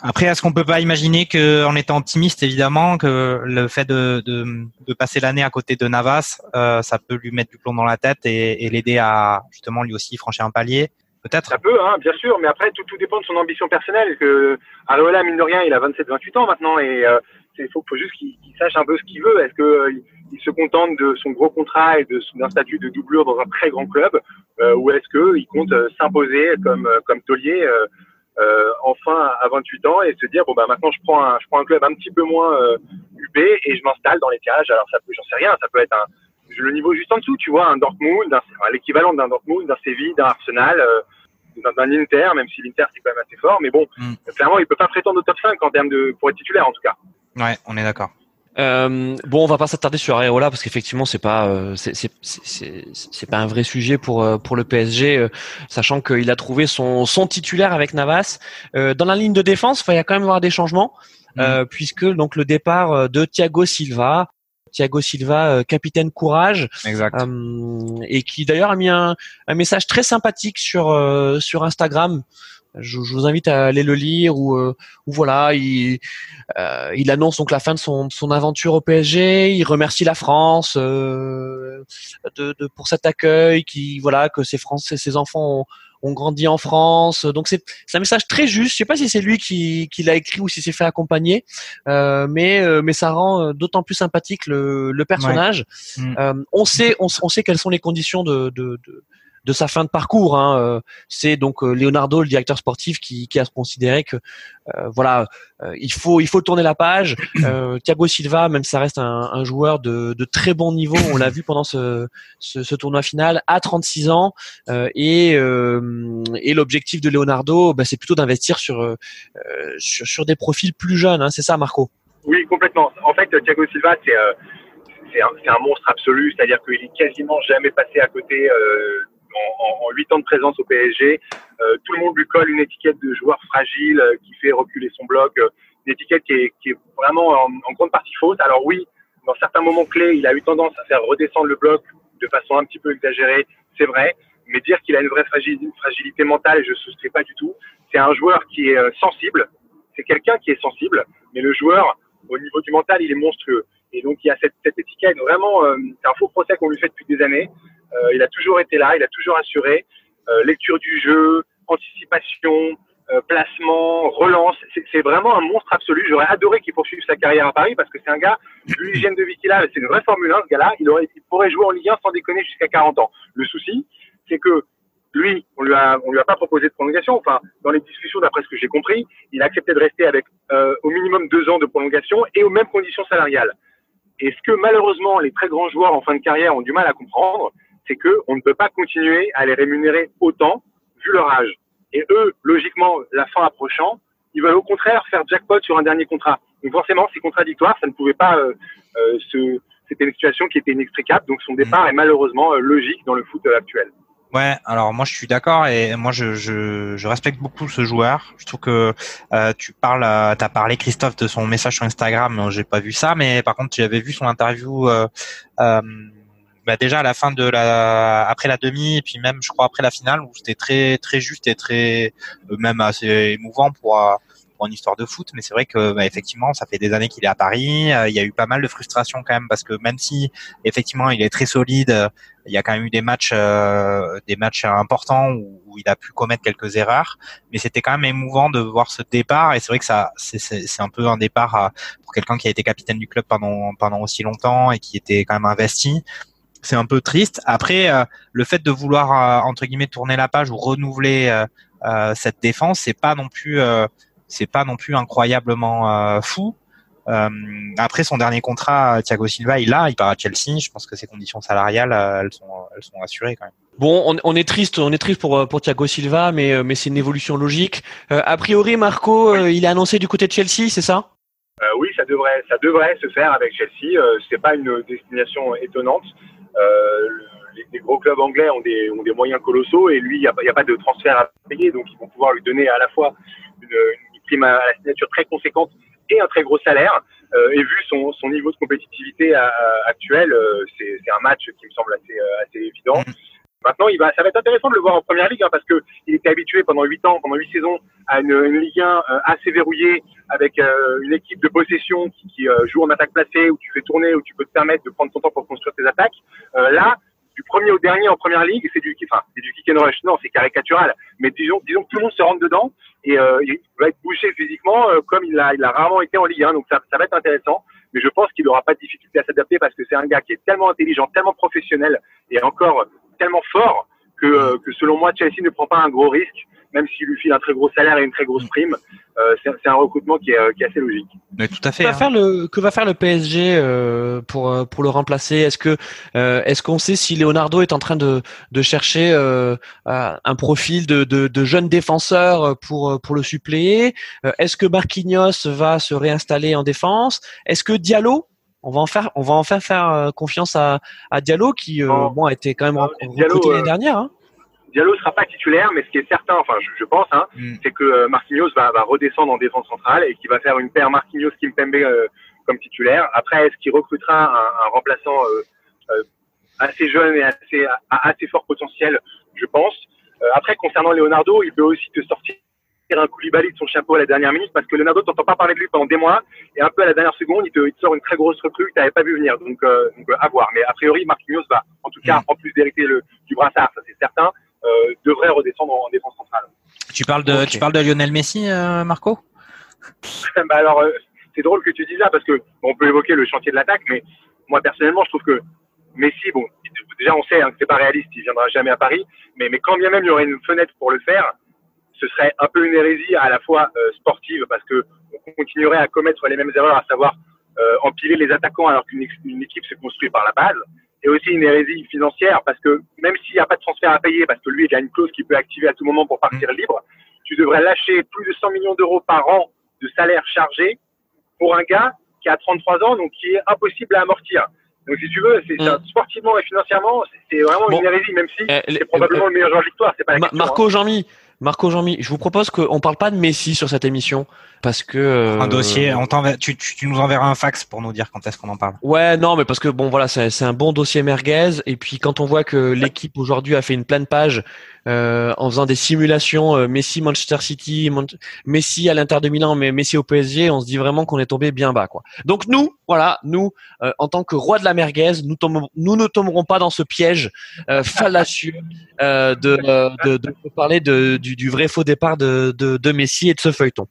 Après, est-ce qu'on peut pas imaginer que, en étant optimiste, évidemment, que le fait de, de, de passer l'année à côté de Navas, euh, ça peut lui mettre du plomb dans la tête et, et l'aider à justement lui aussi franchir un palier, peut-être. Ça peut, hein, bien sûr, mais après tout, tout dépend de son ambition personnelle. Que Areola, mine de rien, il a 27-28 ans maintenant et euh, il faut, faut juste qu'il qu'il sache un peu ce qu'il veut. Est-ce que euh, se contente de son gros contrat et d'un statut de doublure dans un très grand club, euh, ou est-ce que il compte euh, s'imposer comme euh, comme taulier euh, euh, enfin à 28 ans et se dire bon bah maintenant je prends un je prends un club un petit peu moins euh, huppé et je m'installe dans les cages. Alors ça peut, j'en sais rien, ça peut être un le niveau juste en dessous, tu vois, un Dortmund, l'équivalent d'un Dortmund, d'un Séville, d'un Arsenal. euh, d'un Inter, même si l'Inter c'est quand même assez fort, mais bon, Mm. clairement il peut pas prétendre au top 5 en termes de pour être titulaire en tout cas. Ouais, on est d'accord. Euh, bon, on va pas s'attarder sur Areola parce qu'effectivement, c'est pas, euh, c'est c'est c'est c'est pas un vrai sujet pour euh, pour le PSG, euh, sachant qu'il a trouvé son son titulaire avec Navas. Euh, dans la ligne de défense, il va y a quand même avoir des changements, euh, puisque donc le départ de Thiago Silva, Thiago Silva, euh, capitaine courage, Exact. euh, et qui d'ailleurs a mis un, un message très sympathique sur euh, sur Instagram. Je, je vous invite à aller le lire où, euh, voilà, il euh, il annonce donc la fin de son, de son aventure au PSG. Il remercie la France euh, de, de pour cet accueil, qui voilà que ses Français, ses enfants ont, ont grandi en France. Donc c'est un message très juste. Je sais pas si c'est lui qui, qui l'a écrit ou si c'est fait accompagner, euh, mais euh, mais ça rend euh, d'autant plus sympathique le, le personnage. Mm. Euh, on sait on, on sait quelles sont les conditions de de, de de sa fin de parcours. Hein. C'est donc Leonardo, le directeur sportif, qui, qui a considéré que voilà, il faut il faut tourner la page. Thiago Silva, même ça reste un, un joueur de, de, très bon niveau, on l'a vu pendant ce, ce, ce, tournoi final, à 36 ans, et, et l'objectif de Leonardo, bah, c'est plutôt d'investir sur, sur, sur des profils plus jeunes. Hein. C'est ça, Marco? Oui, complètement. En fait, Thiago Silva, c'est c'est un, un, monstre absolu, c'est-à-dire qu'il est quasiment jamais passé à côté euh, en huit ans de présence au PSG. Euh, tout le monde lui colle une étiquette de joueur fragile euh, qui fait reculer son bloc, euh, une étiquette qui est, vraiment en, grande partie fausse. Alors oui, dans certains moments clés, il a eu tendance à faire redescendre le bloc de façon un petit peu exagérée, c'est vrai, mais dire qu'il a une vraie fragilité, mentale, je ne souscris pas du tout. C'est un joueur qui est sensible, c'est quelqu'un qui est sensible, mais le joueur, au niveau du mental, il est monstrueux. Et donc il y a cette, étiquette vraiment, c'est un faux procès qu'on lui fait depuis des années. Euh, il a toujours été là, il a toujours assuré euh, lecture du jeu, anticipation, euh, placement, relance. C'est vraiment un monstre absolu. J'aurais adoré qu'il poursuive sa carrière à Paris parce que c'est un gars, vu l'hygiène de vie qu'il a, c'est une vraie Formule 1, ce gars-là. Il, aurait, il pourrait jouer en Ligue 1 sans déconner jusqu'à 40 ans. Le souci, c'est que lui, on lui a, on lui a pas proposé de prolongation. Enfin, dans les discussions, d'après ce que j'ai compris, il a accepté de rester avec euh, au minimum deux ans de prolongation et aux mêmes conditions salariales. Et ce que malheureusement les très grands joueurs en fin de carrière ont du mal à comprendre, c'est que on ne peut pas continuer à les rémunérer autant vu leur âge. Et eux, logiquement, la fin approchant, ils veulent au contraire faire jackpot sur un dernier contrat. Donc forcément, c'est contradictoire. Ça ne pouvait pas euh, euh, se. C'était une situation qui était inextricable. Donc son départ mmh. est malheureusement euh, logique dans le foot actuel. Ouais, alors moi je suis d'accord et moi je, je, je, respecte beaucoup ce joueur. Je trouve que euh, tu parles, euh, t'as parlé Christophe de son message sur Instagram, j'ai pas vu ça, mais par contre j'avais vu son interview euh, euh, bah déjà à la fin de la, après la demi et puis même je crois après la finale où c'était très très juste et très euh, même assez émouvant pour euh, pour une histoire de foot, mais c'est vrai que bah, effectivement, ça fait des années qu'il est à Paris. Euh, il y a eu pas mal de frustration quand même parce que même si effectivement il est très solide, il y a quand même eu des matchs, euh, des matchs importants où, il a pu commettre quelques erreurs, mais c'était quand même émouvant de voir ce départ. Et c'est vrai que ça, c'est un peu un départ pour quelqu'un qui a été capitaine du club pendant pendant aussi longtemps et qui était quand même investi c'est un peu triste. Après, euh, le fait de vouloir euh, entre guillemets tourner la page ou renouveler euh, euh cette défense, c'est pas non plus c'est pas non plus incroyablement euh, fou. Euh, après son dernier contrat, Thiago Silva, il a, il part à Chelsea. Je pense que ses conditions salariales, euh, elles sont, elles sont assurées quand même. Bon, on, on, est triste, on est triste pour pour Thiago Silva, mais mais c'est une évolution logique. Euh, a priori, Marco, il est annoncé du côté de Chelsea, c'est ça? Oui, ça devrait, ça devrait se faire avec Chelsea. c'est pas une destination étonnante. Les, les, gros clubs anglais ont des ont des moyens colossaux et lui, il n'y a, a, pas de transfert à payer, donc ils vont pouvoir lui donner à la fois une, une prime à la signature très conséquente et un très gros salaire. Euh, et vu son, son, niveau de compétitivité à, à, actuel, euh, c'est un match qui me semble assez, euh, assez évident. Mmh. Maintenant, il va, ça va être intéressant de le voir en première ligue hein, parce que il était habitué pendant huit ans, pendant huit saisons, à une, une Ligue 1 euh, assez verrouillée avec euh, une équipe de possession qui, qui euh, joue en attaque placée où tu fais tourner, où tu peux te permettre de prendre ton temps pour construire tes attaques. Là, du premier au dernier en première ligue, c'est du, enfin, c'est du kick and rush. Non, c'est caricatural. Mais disons, disons que tout le monde se rentre dedans et euh, il va être bouché physiquement euh, comme il a, rarement été en Ligue 1. Donc ça, ça va être intéressant. Mais je pense qu'il n'aura pas de difficulté à s'adapter parce que c'est un gars qui est tellement intelligent, tellement professionnel et encore tellement fort que, euh, que selon moi, Chelsea ne prend pas un gros risque même s'il lui file un très gros salaire et une très grosse mm. prime, euh, c'est un recrutement qui est, euh, qui est, assez logique. Mais tout à fait. Que, hein. va, faire le, que va faire le PSG euh, pour euh, pour le remplacer? Est-ce que euh, est-ce qu'on sait si Leonardo est en train de de chercher euh, un profil de, de, de jeune défenseur pour pour le suppléer? Est-ce que Marquinhos va se réinstaller en défense? Est-ce que Diallo on va en faire, on va enfin faire confiance à, à Diallo qui bon a été quand même recruté l'année dernière. Hein Diallo sera pas titulaire, mais ce qui est certain, enfin je, je pense, hein, mm. c'est que euh, Marquinhos va, va, redescendre en défense centrale et qu'il va faire une paire Marquinhos-Kimpembe euh, comme titulaire. Après, est-ce qu'il recrutera un, un remplaçant euh, euh, assez jeune et assez, à, assez fort potentiel? Je pense. Euh, après, concernant Leonardo, il peut aussi te sortir un Koulibaly de son chapeau à la dernière minute parce que Leonardo t'entend pas parler de lui pendant des mois et un peu à la dernière seconde il te, il te sort une très grosse recrue que tu n'avais pas vu venir donc, euh, donc à voir mais a priori Marquinhos va en tout cas mm. en plus d'hériter le du brassard ça c'est certain devrait redescendre en défense centrale. Tu parles de, okay. tu parles de Lionel Messi, euh, Marco? Bah alors, euh, c'est drôle que tu dises ça parce que bon, on peut évoquer le chantier de l'attaque, mais moi personnellement, je trouve que Messi, bon, déjà on sait hein, que c'est pas réaliste, il viendra jamais à Paris, mais, mais quand bien même il y aurait une fenêtre pour le faire, ce serait un peu une hérésie à la fois euh, sportive parce que on continuerait à commettre les mêmes erreurs, à savoir euh, empiler les attaquants alors qu'une équipe se construit par la base, et aussi une hérésie financière parce que même s'il n'y a pas de transfert à payer, parce que lui il a une clause qui peut activer à tout moment pour partir mm. libre, tu devrais lâcher plus de 100 millions d'euros par an de salaire chargé pour un gars qui a 33 ans, donc qui est impossible à amortir. Donc si tu veux, c'est mm. sportivement et financièrement, c'est vraiment une hérésie, même si eh, c'est probablement le meilleur joueur de l'histoire. C'est pas la question, Marco hein. Jean-Mi, Marco Jean-Mi, je vous propose qu'on parle pas de Messi sur cette émission parce que euh, un dossier. On tu, tu, nous enverras un fax pour nous dire quand est-ce qu'on en parle. Ouais, non, mais parce que bon, voilà, c'est un bon dossier merguez. Et puis quand on voit que l'équipe aujourd'hui a fait une pleine page euh, en faisant des simulations euh, Messi Manchester City, Messi à l'Inter de Milan, mais Messi au PSG, on se dit vraiment qu'on est tombé bien bas, quoi. Donc nous, voilà, nous, euh, en tant que roi de la merguez, nous, nous ne tomberons pas dans ce piège fallacieux de, de, de, parler de, du, du, vrai faux départ de, de, Messi et de ce feuilleton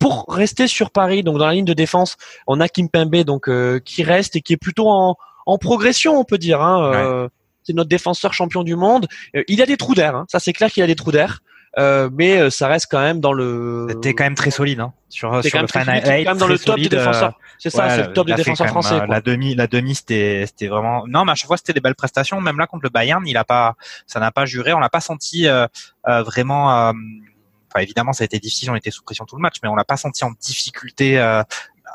pour rester sur Paris, donc dans la ligne de défense, on a Kimpembe donc qui reste et qui est plutôt en, en progression, on peut dire. Hein, c'est notre défenseur champion du monde. Euh, il a des trous d'air, hein. ça c'est clair qu'il a des trous d'air. Euh, mais euh, ça reste quand même dans le. T'es quand même très solide, hein. Sur, sur le fan quand même dans le top des défenseurs. C'est ça, c'est le top des défenseurs français. Quoi. La demi, la demi, c'était, c'était vraiment. Non, mais à chaque fois, c'était des belles prestations. Même là contre le Bayern, il a pas, ça n'a pas juré. On l'a pas senti euh, vraiment. Enfin, évidemment, ça a été difficile. On était sous pression tout le match, mais on l'a pas senti en difficulté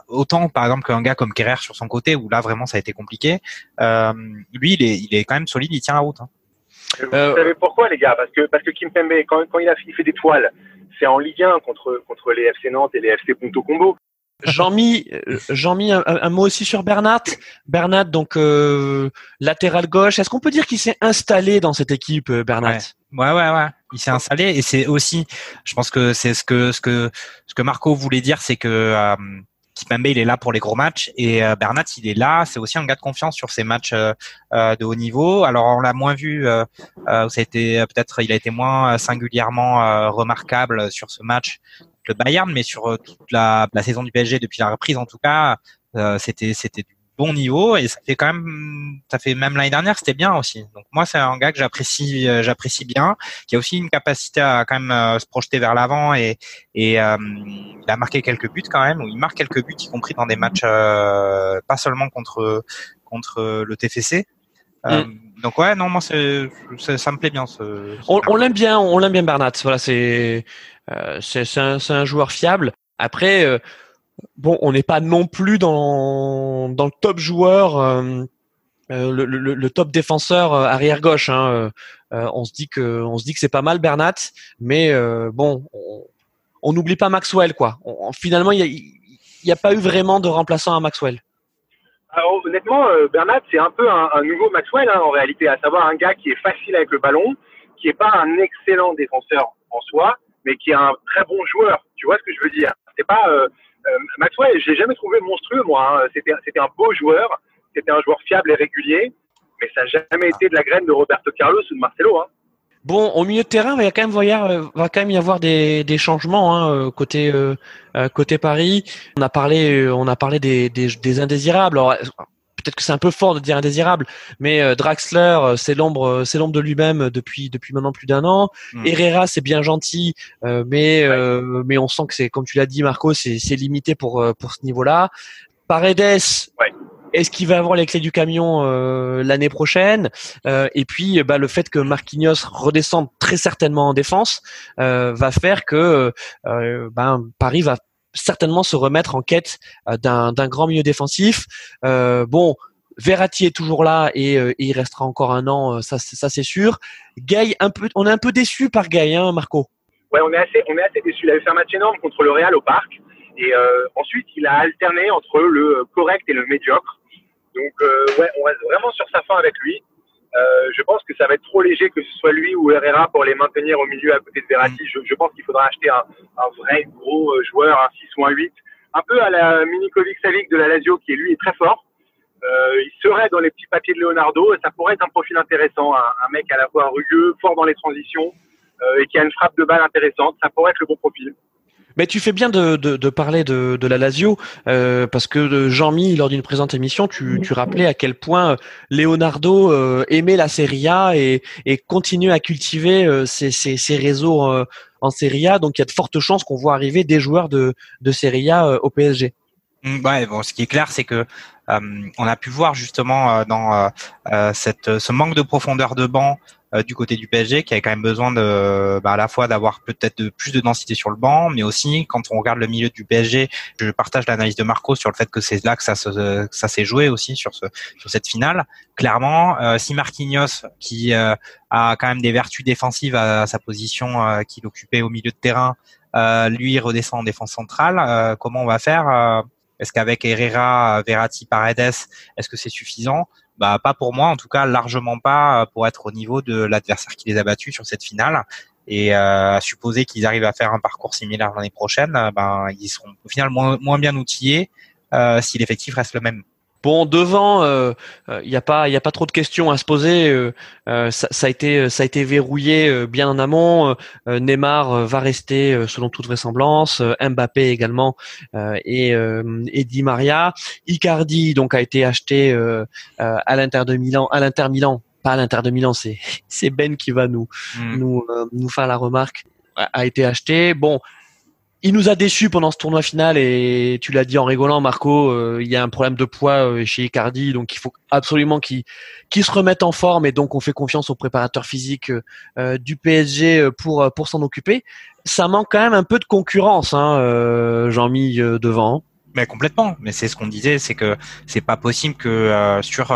autant par exemple qu'un gars comme Kerrer sur son côté où là vraiment ça a été compliqué. Euh, lui, il est, il est quand même solide, il tient la route. Hein. Vous euh, savez pourquoi les gars? Parce que parce que Kim Pembe, quand, quand il a fait des toiles, c'est en Ligue 1 contre contre les FC Nantes et les FC Punto Combo. Jean-Mi, Jean un, un, mot aussi sur Bernat? Bernat, donc euh, latéral gauche. Est-ce qu'on peut dire qu'il s'est installé dans cette équipe, Bernat? Ouais. ouais, ouais, Il s'est installé et c'est aussi, je pense que c'est ce que ce que ce que Marco voulait dire, c'est que Kipembe il est là pour les gros matchs. Et euh, Bernat il est là, c'est aussi un gars de confiance sur ces matchs euh, euh, de haut niveau. Alors on l'a moins vu, ça a été peut-être il a été moins singulièrement remarquable sur ce match le Bayern, mais sur toute la, la, saison du PSG depuis la reprise en tout cas, c'était c'était du bon niveau et ça fait quand même ça fait même l'année dernière c'était bien aussi. Donc moi c'est un gars que j'apprécie euh, j'apprécie bien qui a aussi une capacité à quand même euh, se projeter vers l'avant et et euh, il a marqué quelques buts quand même ou il marque quelques buts y compris dans des matchs pas seulement contre contre le TFC mm. donc ouais non moi c'est ça me plaît bien ce, on, on l'aime bien on l'aime bien Bernat. Voilà c'est c'est un, un joueur fiable. Après bon, on n'est pas non plus dans, le top joueur, euh, euh, le, top défenseur euh, arrière gauche. Hein, on se dit que on se dit que c'est pas mal Bernat, mais bon, on n'oublie pas Maxwell quoi. finalement, il n'y a, pas eu vraiment de remplaçant à Maxwell. Alors, honnêtement, Bernat, c'est un peu un, nouveau Maxwell hein, en réalité, à savoir un gars qui est facile avec le ballon, qui est pas un excellent défenseur en soi, mais qui est un très bon joueur. Tu vois ce que je veux dire? C'est pas Maxwell, je jamais trouvé monstrueux, moi. Hein. C'était, un beau joueur, c'était un joueur fiable et régulier, mais ça n'a jamais été de la graine de Roberto Carlos ou de Marcelo. Hein. Bon, au milieu de terrain, il va quand même, euh, va y avoir des, des changements hein, euh, côté Paris. On a parlé, on a parlé des, indésirables. Peut-être que c'est un peu fort de dire indésirable, mais euh, Draxler, euh, c'est l'ombre, euh, c'est l'ombre de lui-même depuis depuis maintenant plus d'un an. Mm. Herrera, c'est bien gentil, mais mais on sent que c'est, comme tu l'as dit, Marco, c'est c'est limité pour pour ce niveau-là. Paredes. Est-ce qu'il va avoir les clés du camion l'année prochaine? Et puis, bah, le fait que Marquinhos redescende très certainement en défense va faire que ben, Paris va certainement se remettre en quête euh, d'un grand milieu défensif. Euh, bon, Verratti est toujours là et, euh, il restera encore un an, ça, ça c'est sûr. Gay, un peu, on est un peu déçu par Gay, hein, Marco? Ouais, on est assez, on est assez déçu. Il avait fait un match énorme contre le Real au Parc et ensuite il a alterné entre le correct et le médiocre. Donc ouais, on reste vraiment sur sa fin avec lui. Euh, je pense que ça va être trop léger que ce soit lui ou Herrera pour les maintenir au milieu à côté de Verratti. Mm. Je, je pense qu'il faudra acheter un, un, vrai gros euh, joueur, un 6 ou un 8, un peu à la Minikovic Savic de la Lazio qui lui est très fort. Euh, il serait dans les petits papiers de Leonardo et ça pourrait être un profil intéressant, un, un mec à la fois rugueux, fort dans les transitions euh, et qui a une frappe de balle intéressante. Ça pourrait être le bon profil. Mais tu fais bien de, de, de parler de, de la Lazio euh, parce que Jean-Mi, lors d'une présente émission, tu, tu rappelais à quel point Leonardo euh, aimait la Serie A et, et continue à cultiver euh, ses, ses, ses, réseaux en Serie A. Donc il y a de fortes chances qu'on voit arriver des joueurs de, de Serie A au PSG. Mmh, ouais, bon, ce qui est clair, c'est que on a pu voir justement dans cette, ce manque de profondeur de banc euh, du côté du PSG qui avait quand même besoin de bah, à la fois d'avoir peut-être de, plus de densité sur le banc, mais aussi quand on regarde le milieu du PSG, je partage l'analyse de Marco sur le fait que c'est là que ça se, ça s'est joué aussi sur ce sur cette finale. Clairement, euh, si Marquinhos qui euh, a quand même des vertus défensives à, sa position qu'il occupait au milieu de terrain, lui redescend en défense centrale, comment on va faire Est-ce qu'avec Herrera, Verratti, Paredes, est-ce que c'est suffisant? Bah pas pour moi, en tout cas largement pas euh, pour être au niveau de l'adversaire qui les a battus sur cette finale. Et euh, à supposer qu'ils arrivent à faire un parcours similaire l'année prochaine, euh, ben ils seront au final moins, bien outillés si l'effectif reste le même. Bon, devant, il euh, n'y euh, a pas, il a pas trop de questions à se poser. Euh, ça, ça, a été, ça a été verrouillé bien en amont. Neymar va rester selon toute vraisemblance. Mbappé également et, et Di Maria. Icardi donc a été acheté à l'Inter de Milan, à l'Inter Milan, pas à l'Inter de Milan. C'est c'est Ben qui va nous hmm. nous nous faire la remarque. A été acheté. Bon, il nous a déçus pendant ce tournoi final et tu l'as dit en rigolant, Marco, euh, il y a un problème de poids euh, chez Icardi, donc il faut absolument qu'il se remette en forme et donc on fait confiance au préparateur physique euh, du PSG pour s'en occuper. Ça manque quand même un peu de concurrence, hein, Jean-Mi devant. Mais complètement. Mais c'est ce qu'on disait, c'est que c'est pas possible que sur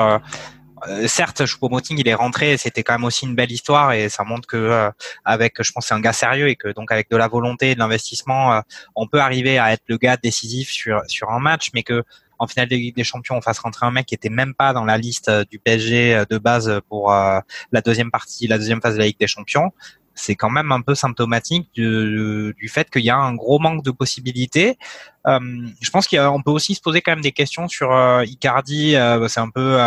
euh, certes, Choupo-Moting il est rentré, c'était quand même aussi une belle histoire et ça montre que euh, avec, je pense, c'est un gars sérieux et que donc avec de la volonté, de l'investissement, euh, on peut arriver à être le gars décisif sur sur un match, mais que en finale de Ligue des Champions, on fasse rentrer un mec qui était même pas dans la liste du PSG de base pour la deuxième partie, la deuxième phase de la Ligue des Champions c'est quand même un peu symptomatique du, du fait qu'il y a un gros manque de possibilités. Euh, je pense qu'on peut aussi se poser quand même des questions sur euh, Icardi. Euh, c'est un peu,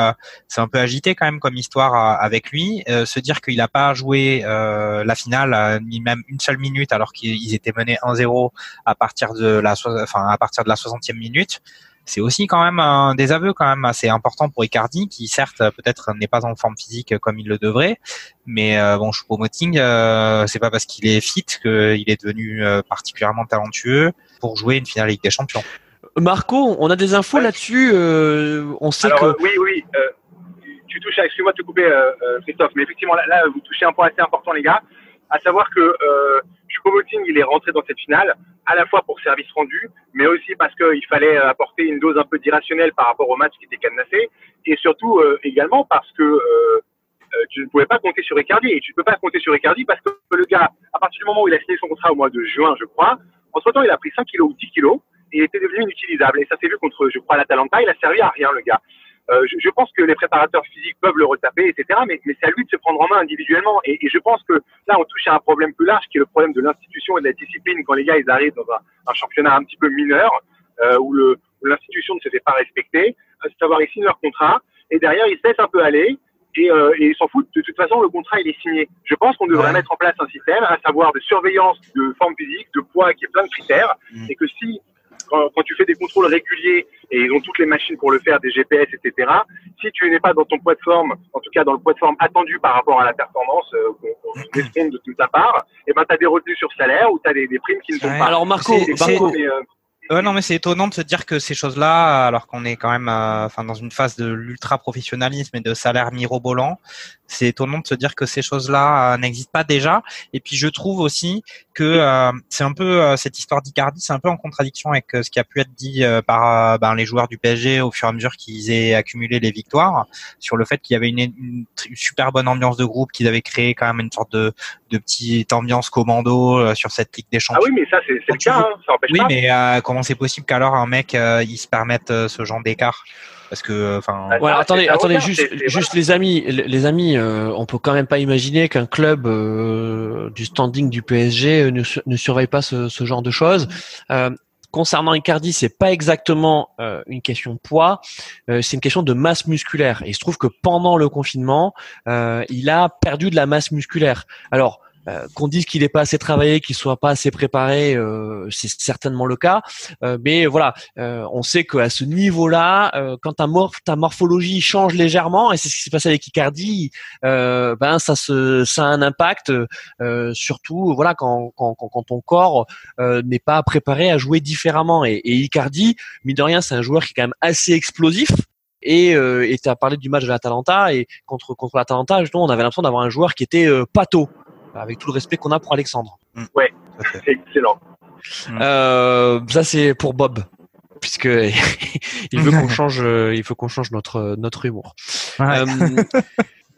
c'est un peu agité quand même comme histoire avec lui. se dire qu'il n'a pas joué la finale ni même une seule minute alors qu'ils étaient menés 1-0 à partir de la, enfin à partir de la 60e minute c'est aussi quand même un désaveu quand même assez important pour Icardi, qui certes peut-être n'est pas en forme physique comme il le devrait, mais euh, bon, Choupo-Moting, euh, c'est pas parce qu'il est fit qu'il est devenu euh, particulièrement talentueux pour jouer une finale Ligue des Champions. Marco, on a des infos là-dessus. Euh, on sait que oui, oui. tu touches, excuse-moi de te couper, Christophe, mais effectivement là, là, vous touchez un point assez important, les gars, à savoir que Choupo-Moting, il est rentré dans cette finale à la fois pour service rendu, mais aussi parce qu'il fallait apporter une dose un peu d'irrationnel par rapport au match qui était cadenassé, et surtout euh, également parce que euh, euh, tu ne pouvais pas compter sur Ricardi, et tu ne peux pas compter sur Ricardi parce que le gars, à partir du moment où il a signé son contrat au mois de juin, je crois, entre-temps, il a pris 5 kilos ou 10 kilos, et il était devenu inutilisable. Et ça s'est vu contre, je crois, l'Atalanta, il a servi à rien, le gars. Euh, je, je, pense que les préparateurs physiques peuvent le retaper, etc. Mais, mais c'est à lui de se prendre en main individuellement. Et, et, je pense que là, on touche à un problème plus large, qui est le problème de l'institution et de la discipline quand les gars ils arrivent dans un, un championnat un petit peu mineur, euh, où l'institution ne se fait pas respecter, à savoir ils signent leur contrat, et derrière ils se laissent un peu aller. Et, euh, et ils s'en foutent. De toute façon, le contrat, il est signé. Je pense qu'on devrait mettre en place un système, à savoir de surveillance de forme physique, de poids, qui est plein de critères, mmh. et que si quand, tu fais des contrôles réguliers, et ils ont toutes les machines pour le faire, des GPS, etc., si tu n'es pas dans ton poids de forme, en tout cas dans le poids de forme attendu par rapport à la performance euh, qu'on espère de toute ta part, et eh ben, tu as des retenues sur salaire ou tu as des, des, primes qui ne sont pas. Alors Marco, Ouais, non, mais c'est étonnant de se dire que ces choses-là, alors qu'on est quand même, euh, enfin, dans une phase de l'ultra professionnalisme et de salaire mirobolant, c'est étonnant de se dire que ces choses-là euh, n'existent pas déjà. Et puis, je trouve aussi que euh, c'est un peu cette histoire d'Icardi, c'est un peu en contradiction avec ce qui a pu être dit par ben, les joueurs du PSG au fur et à mesure qu'ils aient accumulé les victoires, sur le fait qu'il y avait une, une, super bonne ambiance de groupe, qu'ils avaient créé quand même une sorte de, de petite ambiance commando sur cette Ligue des Champions. Ah oui, mais ça, c'est le cas, hein, ça empêche oui, mais comment c'est possible qu'alors un mec euh, il se permette euh, ce genre d'écart? Parce que enfin voilà, attendez attendez juste juste les amis les amis euh, on peut quand même pas imaginer qu'un club du standing du PSG ne, ne surveille pas ce, ce genre de choses concernant Icardi, c'est pas exactement une question de poids, c'est une question de masse musculaire. Et il se trouve que pendant le confinement, il a perdu de la masse musculaire. Alors, euh, qu'on dise qu'il n'est pas assez travaillé, qu'il soit pas assez préparé, euh, c'est certainement le cas. Euh, mais voilà, on sait qu'à ce niveau-là, quand ta, morphologie change légèrement, et c'est ce qui s'est passé avec Icardi, ben ça se, ça a un impact, surtout voilà quand, quand, quand ton corps n'est pas préparé à jouer différemment. Et, et Icardi, mine de rien, c'est un joueur qui est quand même assez explosif. Et tu as parlé du match de l'Atalanta et contre contre l'Atalanta, on avait l'impression d'avoir un joueur qui était euh, pato avec tout le respect qu'on a pour Alexandre. Mm. Ouais, c'est excellent. Mm. Euh, ça c'est pour Bob, puisque il veut qu'on change, euh, il faut qu'on change notre notre humour. Euh,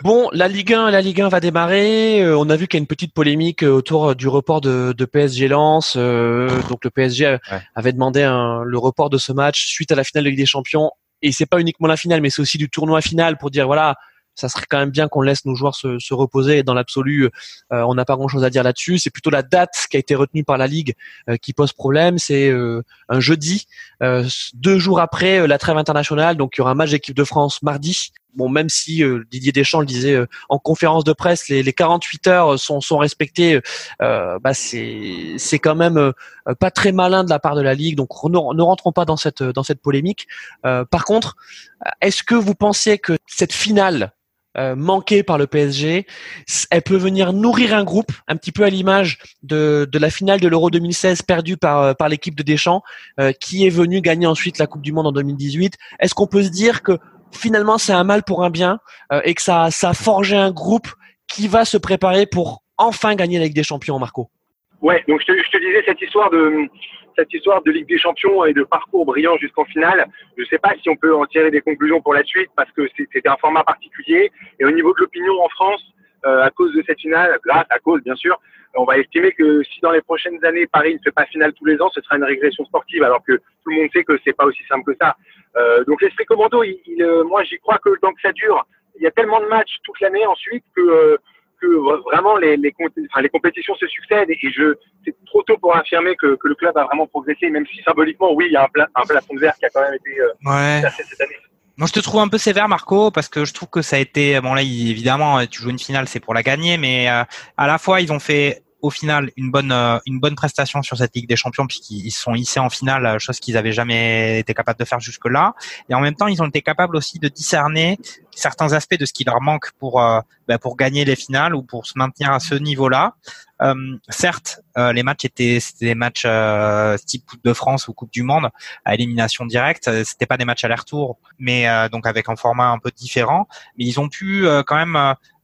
bon, la Ligue 1, la Ligue 1 va démarrer. Euh, on a vu qu'il y a une petite polémique autour du report de, de PSG Lens. donc le PSG avait demandé un, le report de ce match suite à la finale de Ligue des Champions. Et c'est pas uniquement la finale, mais c'est aussi du tournoi final pour dire voilà, ça serait quand même bien qu'on laisse nos joueurs se, se reposer. Dans l'absolu, euh, on n'a pas grand-chose à dire là-dessus. C'est plutôt la date qui a été retenue par la Ligue euh, qui pose problème. C'est euh, un jeudi, deux jours après la trêve internationale. Donc il y aura un match d'équipe de France mardi. Bon, même si Didier Deschamps le disait en conférence de presse, les, les 48 heures sont, sont respectées, bah c'est c'est quand même pas très malin de la part de la Ligue. Donc ne, ne rentrons pas dans cette dans cette polémique. par contre, est-ce que vous pensez que cette finale euh, manquée par le PSG, elle peut venir nourrir un groupe, un petit peu à l'image de, de la finale de l'Euro 2016 perdue par, euh, par l'équipe de Deschamps, euh, qui est venue gagner ensuite la Coupe du Monde en 2018. Est-ce qu'on peut se dire que finalement c'est un mal pour un bien et que ça, ça a forgé un groupe qui va se préparer pour enfin gagner la Ligue des Champions, Marco? Ouais, donc je te, je te disais cette histoire de cette histoire de Ligue des Champions et de parcours brillant jusqu'en finale. Je ne sais pas si on peut en tirer des conclusions pour la suite parce que c'était un format particulier. Et au niveau de l'opinion en France, euh, à cause de cette finale, grâce à cause bien sûr, on va estimer que si dans les prochaines années Paris ne fait pas finale tous les ans, ce sera une régression sportive, alors que tout le monde sait que c'est pas aussi simple que ça. Euh, donc l'esprit commando, il, il, euh, moi j'y crois que temps que ça dure, il y a tellement de matchs toute l'année ensuite que vraiment les, les, les compétitions se succèdent et je c'est trop tôt pour affirmer que, que, le club a vraiment progressé, même si symboliquement, oui, il y a un, pla, un plafond de verre qui a quand même été euh, ouais. cette année. Moi, je te trouve un peu sévère, Marco, parce que je trouve que ça a été bon là, évidemment, tu joues une finale, c'est pour la gagner, mais euh, à la fois ils ont fait au final une bonne euh, une bonne prestation sur cette Ligue des Champions puisqu'ils sont hissés en finale, euh, chose qu'ils avaient jamais été capables de faire jusque là. Et en même temps, ils ont été capables aussi de discerner certains aspects de ce qui leur manque pour euh, bah, pour gagner les finales ou pour se maintenir à ce niveau-là. Certes, les matchs étaient c'était des matchs type Coupe de France ou Coupe du Monde à élimination directe. C'était pas des matchs aller-retour, mais donc avec un format un peu différent. Mais ils ont pu quand même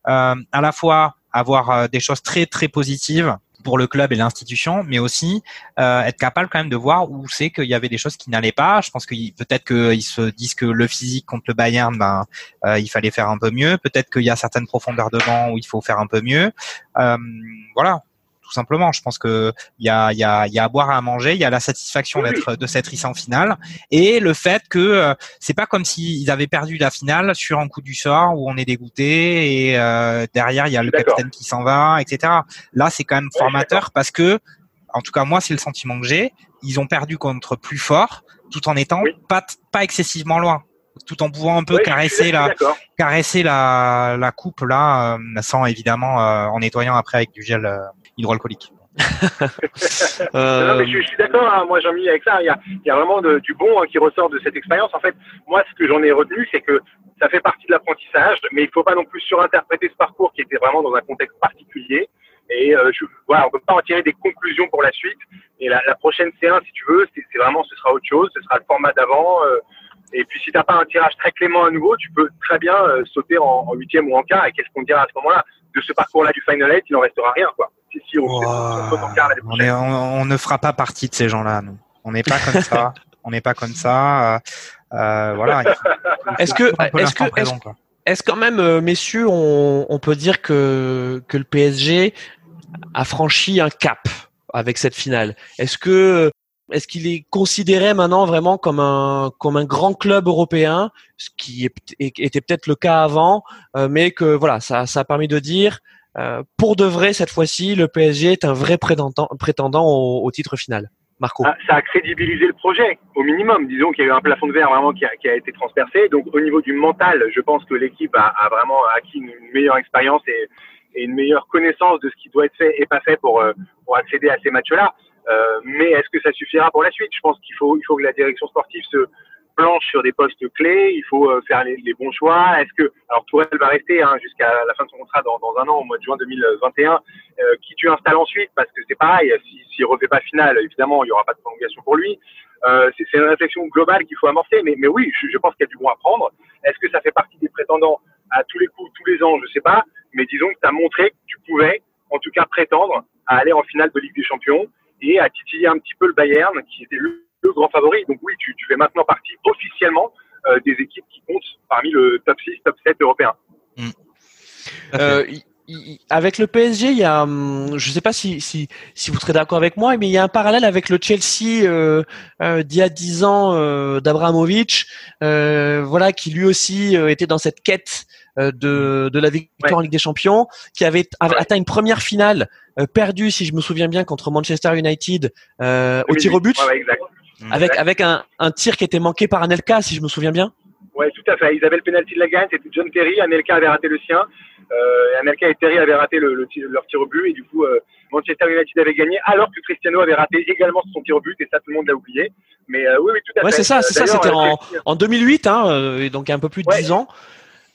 à la fois avoir euh, des choses très très positives pour le club et l'institution, mais aussi euh, être capable quand même de voir où c'est qu'il y avait des choses qui n'allaient pas. Je pense que peut-être qu'ils se disent que le physique contre le Bayern, ben euh, il fallait faire un peu mieux. Peut-être qu'il y a certaines profondeurs de banc où il faut faire un peu mieux. Euh, voilà tout simplement. Je pense que il y a, y, a, y a à boire et à manger, il y a la satisfaction d'être de s'être hissé en finale et le fait que euh, c'est pas comme s'ils avaient perdu la finale sur un coup du sort où on est dégoûté et euh, derrière il y a le capitaine qui s'en va, etc. Là, c'est quand même formateur parce que, en tout cas moi, c'est le sentiment que j'ai. Ils ont perdu contre plus fort, tout en étant pas pas excessivement loin tout en pouvant un peu caresser la caresser la, la coupe là euh, sans évidemment euh, en nettoyant après avec du gel euh, hydroalcoolique. euh... non, mais je, je suis d'accord, hein, moi Jean-Mi avec ça, il y a, il y a vraiment de, du bon hein, qui ressort de cette expérience. En fait, moi ce que j'en ai retenu, c'est que ça fait partie de l'apprentissage, mais il ne faut pas non plus surinterpréter ce parcours qui était vraiment dans un contexte particulier. Et euh, je, voilà, on peut pas en tirer des conclusions pour la suite. Et la, la prochaine C1, si tu veux, c'est vraiment, ce sera autre chose, ce sera le format d'avant. Euh, et puis si t'as pas un tirage très clément à nouveau, tu peux très bien euh, sauter en huitième ou en quart. Et qu'est-ce qu'on dira à ce moment-là? De ce parcours-là du Final Eight, il n'en restera rien, quoi. Si, si, on, wow. on, est, on, on, ne fera pas partie de ces gens-là, nous. On n'est pas comme ça. on n'est pas comme ça. Euh, euh, voilà. Est-ce que, est-ce que, est-ce, est-ce quand même, euh, messieurs, on, on peut dire que que le PSG a franchi un cap avec cette finale? Est-ce que est-ce qu'il est considéré maintenant vraiment comme un comme un grand club européen, ce qui est, était peut-être le cas avant, mais que voilà, ça, ça a permis de dire euh, pour de vrai cette fois-ci, le PSG est un vrai prétendant, au, titre final. Marco. Ah, ça a crédibilisé le projet, au minimum. Disons qu'il y a eu un plafond de verre vraiment qui a, été transpercé. Donc au niveau du mental, je pense que l'équipe a, vraiment acquis une meilleure expérience et, une meilleure connaissance de ce qui doit être fait et pas fait pour, euh, accéder à ces matchs-là. Euh, mais est-ce que ça suffira pour la suite? Je pense qu'il faut, il faut que la direction sportive se planche sur des postes clés. Il faut euh, faire les, les bons choix. Est-ce que alors Tourelle va rester hein, jusqu'à la fin de son contrat dans, dans, un an, au mois de juin 2021. Euh, qui tu installes ensuite? Parce que c'est pareil. S'il si, refait pas finale, évidemment, il y aura pas de prolongation pour lui. Euh, c'est une réflexion globale qu'il faut amorcer. Mais, mais oui, je, je pense qu'il y a du bon à prendre. Est-ce que ça fait partie des prétendants à tous les coups, tous les ans? Je sais pas. Mais disons que tu as montré que tu pouvais, en tout cas, prétendre à aller en finale de Ligue des Champions et à titiller un petit peu le Bayern, qui était le, le grand favori. Donc oui, tu, tu, fais maintenant partie officiellement euh, des équipes qui comptent parmi le top 6, top 7 européen. Mmh. Euh, avec le PSG, il y a, hum, je ne sais pas si, si, si vous serez d'accord avec moi, mais il y a un parallèle avec le Chelsea euh, euh, d'il y a 10 ans euh, d'Abramovich, euh, voilà, qui lui aussi euh, était dans cette quête de, de la victoire ouais. en Ligue des Champions, qui avait ouais. atteint une première finale perdue, si je me souviens bien, contre Manchester United au tir au but, ouais, avec avec un, un tir qui était manqué par Anelka, si je me souviens bien. Oui, tout à fait. Ils avaient le penalty de la gagne, c'était John Terry. Anelka avait raté le sien. Euh, Anelka et Terry avaient raté le, le, leur tir au but et du coup euh, Manchester United avait gagné alors que Cristiano avait raté également son tir au but et ça tout le monde l'a oublié. Mais euh, oui, oui, tout à ouais, fait. c'est ça, c'est ça. C'était en, en 2008, hein, et donc un peu plus de ouais. 10 ans.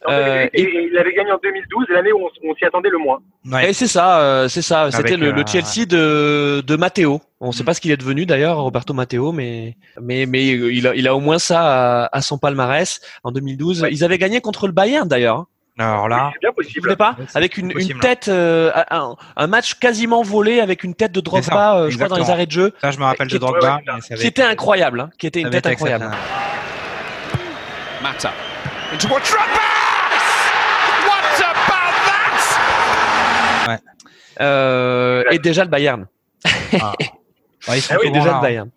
Euh, et, et, il avait gagné en 2012, l'année où on, on s'y attendait le moins. Ouais. Et c'est ça, euh, c'est ça. C'était le, le, Chelsea de, de Matteo. On ne sait mm. pas ce qu'il est devenu d'ailleurs, Roberto Matteo, mais mais mais il a, il a au moins ça à, à son palmarès. En 2012, ouais. ils avaient gagné contre le Bayern d'ailleurs. Alors là, c'est bien possible. Vous pas avec une, une tête, euh, un, un, match quasiment volé avec une tête de Drogba, euh, je crois dans les arrêts de jeu. Ça, je me rappelle de Drogba, qui, qui était incroyable, hein, qui était une tête incroyable. Mata into What Ouais. Euh, et déjà le Bayern. Ah. Ouais, ils sont ah oui, déjà là, le Bayern.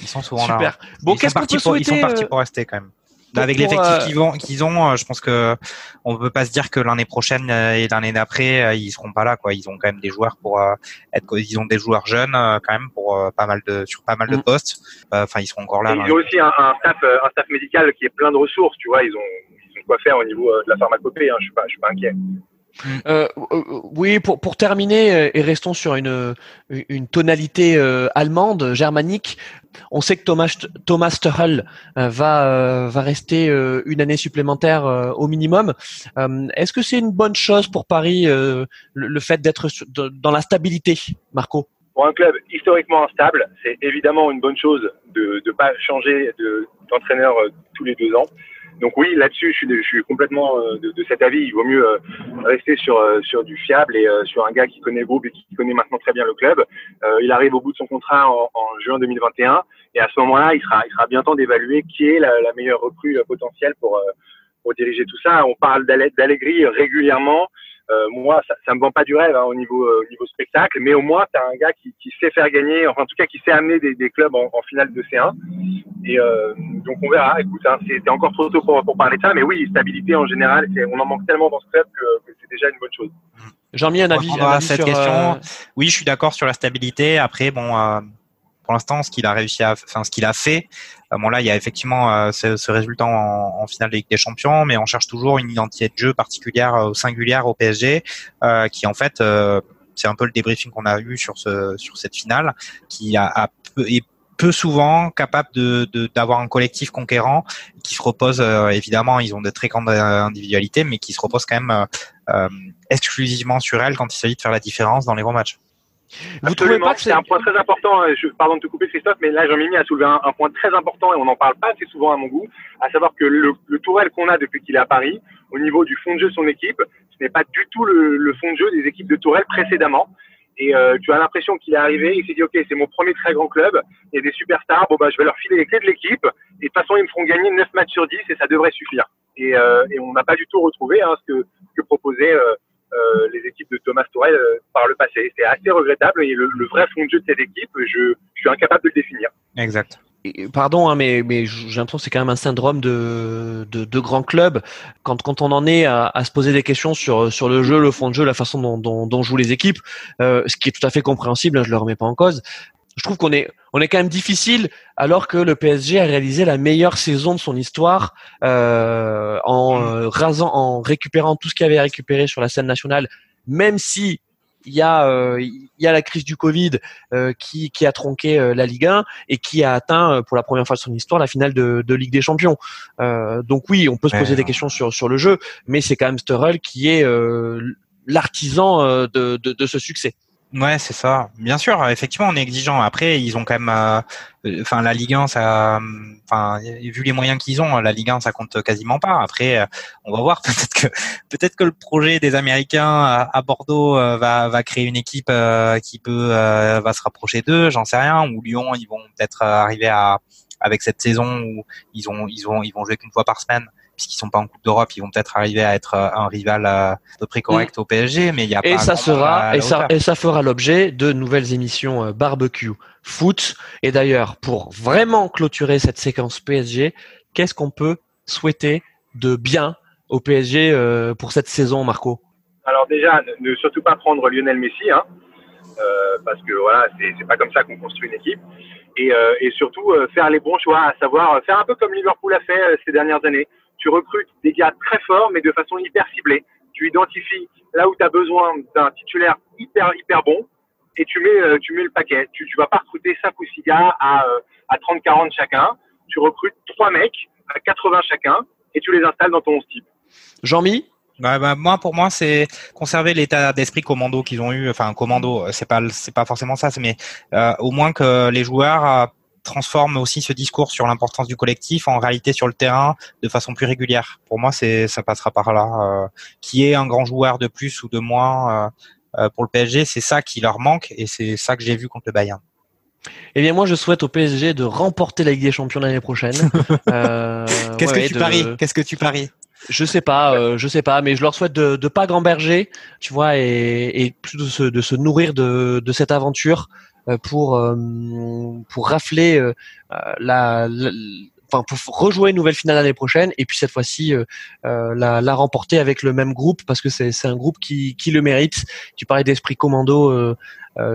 Ils sont souvent Super. là. Bon, qu'est-ce qu'on peut souhaiter Ils sont partis pour rester quand même. Avec l'effectif euh... qu'ils ont, qu'ils ont, je pense que on ne peut pas se dire que l'année prochaine et l'année d'après ils seront pas là quoi. Ils ont quand même des joueurs pour euh, être, ils ont des joueurs jeunes quand même pour euh, pas mal de sur pas mal de postes. Enfin, ils seront encore là. Et ils ont aussi un, un, staff, un staff médical qui est plein de ressources. Tu vois, ils ont, ils ont quoi faire au niveau de la pharmacopée. Hein. Je suis pas, je suis pas inquiet. Euh, oui, pour, pour terminer, et restons sur une, une tonalité euh, allemande, germanique, on sait que Thomas, Thomas Tuchel euh, va, va rester une année supplémentaire au minimum. Est-ce que c'est une bonne chose pour Paris, le, le, fait d'être dans la stabilité, Marco? Pour un club historiquement instable, c'est évidemment une bonne chose de ne pas changer d'entraîneur de, tous les deux ans. Donc oui, là-dessus, je suis, je suis complètement euh, de, cet avis. Il vaut mieux euh, rester sur euh, sur du fiable et sur un gars qui connaît le et qui connaît maintenant très bien le club. il arrive au bout de son contrat en, en juin 2021 et à ce moment-là, il sera il sera bien temps d'évaluer qui est la, meilleure recrue potentielle pour pour diriger tout ça. On parle d'Allegri régulièrement. Euh, moi, ça, ça me vend pas du rêve hein, au niveau euh, au niveau spectacle, mais au moins tu as un gars qui, qui, sait faire gagner, enfin en tout cas qui sait amener des, des clubs en, en, finale de C1. Et euh, donc on verra. Écoute, hein, c'était encore trop tôt pour, pour, parler de ça, mais oui, stabilité en général, on en manque tellement dans ce club que, que c'est déjà une bonne chose. J'en mis un avis, un avis cette sur, question. euh, Oui, je suis d'accord sur la stabilité. Après, bon, euh, pour l'instant, ce qu'il a réussi à, ce qu'il a fait, euh, bon là, il y a effectivement euh, ce, résultat en, finale des Champions, mais on cherche toujours une identité de jeu particulière, euh, singulière au PSG, qui en fait, c'est un peu le débriefing qu'on a eu sur ce, sur cette finale, qui est peu souvent capable de d'avoir un collectif conquérant qui se repose évidemment ils ont de très grandes individualités mais qui se repose quand même exclusivement sur elle quand il s'agit de faire la différence dans les grands matchs. Vous trouvez pas que c'est un point très important je, Pardon de te couper, Christophe, mais là, Jean-Mimi a soulevé un, un, point très important et on n'en parle pas assez souvent à mon goût, à savoir que le, le Tourelle qu'on a depuis qu'il est à Paris, au niveau du fond de jeu de son équipe, ce n'est pas du tout le, le fond de jeu des équipes de Tourelle précédemment. Et euh, tu as l'impression qu'il est arrivé, il s'est dit ok c'est mon premier très grand club, il y a des superstars, bon bah je vais leur filer les clés de l'équipe, et de toute façon ils me feront gagner 9 matchs sur 10 et ça devrait suffire. Et, euh, et on n'a pas du tout retrouvé hein, ce que, que proposait euh, euh, les équipes de Thomas Tourelle euh, par le passé. C'est assez regrettable et le, le, vrai fond de jeu de cette équipe, je, je suis incapable de le définir. Exact pardon, hein, mais, mais j'ai l'impression que c'est quand même un syndrome de, de, de grand club. Quand, quand on en est à, à, se poser des questions sur, sur le jeu, le fond de jeu, la façon dont, dont, dont jouent les équipes, euh, ce qui est tout à fait compréhensible, hein, je le remets pas en cause. Je trouve qu'on est, on est quand même difficile alors que le PSG a réalisé la meilleure saison de son histoire euh, en euh, rasant, en récupérant tout ce qu'il avait à récupérer sur la scène nationale même si il y a euh, il y a la crise du Covid euh, qui qui a tronqué la Ligue 1 et qui a atteint pour la première fois de son histoire la finale de, de Ligue des Champions. donc oui, on peut se poser des questions sur sur le jeu, mais c'est quand même Sturl qui est l'artisan de, de, de ce succès. Ouais, c'est ça. Bien sûr, effectivement, on est exigeant. Après, ils ont quand même, euh, enfin, la Ligue 1, ça, enfin, vu les moyens qu'ils ont, la Ligue 1, ça compte quasiment pas. Après, euh, on va voir. Peut-être que, peut-être que le projet des Américains à, Bordeaux euh, va, créer une équipe qui peut, va se rapprocher d'eux. J'en sais rien. Ou Lyon, ils vont peut-être arriver à, avec cette saison où ils ont, ils ont, ils vont jouer qu'une fois par semaine puisqu'ils sont pas en Coupe d'Europe, ils vont peut-être arriver à être euh, un rival euh, de prix correct mm. au PSG, mais il y a et ça sera et ça et ça fera l'objet de nouvelles émissions euh, barbecue foot. Et d'ailleurs, pour vraiment clôturer cette séquence PSG, qu'est-ce qu'on peut souhaiter de bien au PSG pour cette saison, Marco? Alors déjà, ne, surtout pas prendre Lionel Messi, hein, parce que voilà, c'est pas comme ça qu'on construit une équipe. Et, et surtout faire les bons choix, à savoir faire un peu comme Liverpool a fait ces dernières années tu recrutes des gars très forts, mais de façon hyper ciblée. Tu identifies là où tu as besoin d'un titulaire hyper, hyper bon et tu mets, euh, tu mets le paquet. Tu ne vas pas recruter 5 ou 6 gars à, euh, à 30-40 chacun. Tu recrutes 3 mecs à 80 chacun et tu les installes dans ton type. Jean-Mi bah, bah, moi, pour moi, c'est conserver l'état d'esprit commando qu'ils ont eu. Enfin, commando, c'est pas, c'est pas forcément ça, mais euh, au moins que les joueurs transforme aussi ce discours sur l'importance du collectif en réalité sur le terrain de façon plus régulière. Pour moi, c'est ça passera par là. Euh, qui est un grand joueur de plus ou de moins euh, euh, pour le PSG, c'est ça qui leur manque et c'est ça que j'ai vu contre le Bayern. Eh bien, moi, je souhaite au PSG de remporter la Ligue des Champions l'année prochaine. Qu'est-ce que tu paries? Qu'est-ce que tu paries? Je sais pas, je sais pas, mais je leur souhaite de, de pas gamberger, tu vois, et, et plus de se, de se nourrir de, de cette aventure pour euh, pour rafler euh, la, enfin pour rejouer une nouvelle finale l'année prochaine et puis cette fois-ci la, la, remporter avec le même groupe parce que c'est un groupe qui, qui le mérite. Tu parlais d'esprit commando euh,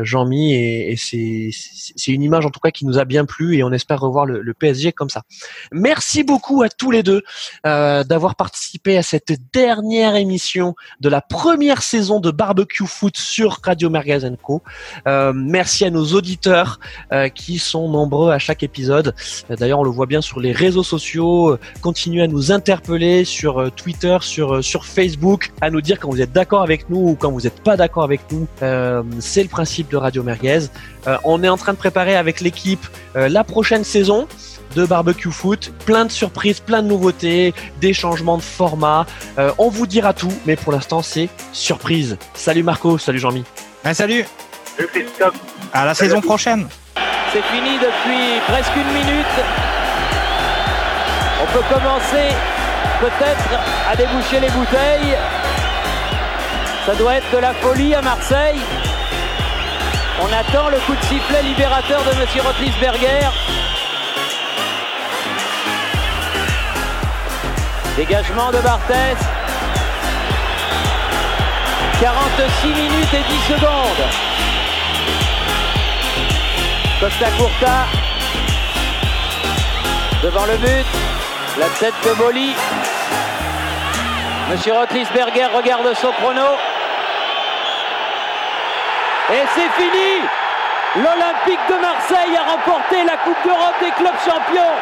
Jean-Mi et, et c'est une image en tout cas qui nous a bien plu et on espère revoir le, le PSG comme ça. Merci beaucoup à tous les deux euh, d'avoir participé à cette dernière émission de la première saison de Barbecue Foot sur Radio Merguez Co. Euh, merci à nos auditeurs euh, qui sont nombreux à chaque épisode. D'ailleurs, on le voit bien sur les réseaux sociaux. Continuez à nous interpeller sur euh, Twitter, sur sur Facebook, à nous dire quand vous êtes d'accord avec nous ou quand vous n'êtes pas d'accord avec nous. c'est le principe de Radio Merguez. Euh, on est en train de préparer avec l'équipe euh, la prochaine saison de Barbecue Foot. Plein de surprises, plein de nouveautés, des changements de format. Euh, on vous dira tout, mais pour l'instant, c'est surprise. Salut Marco, salut Jean-Mi. salut. Salut À la saison prochaine. C'est fini depuis presque une minute. On peut commencer peut-être à déboucher les bouteilles. Ça doit être de la folie à Marseille. On attend le coup de sifflet libérateur de Monsieur Rotlisberger. Dégagement de Barthez. 46 minutes et 10 secondes. Costa Curta devant le but. La tête de Boli. Monsieur Rotlisberger regarde son chrono. Et c'est fini L'Olympique de Marseille a remporté la Coupe d'Europe des clubs champions.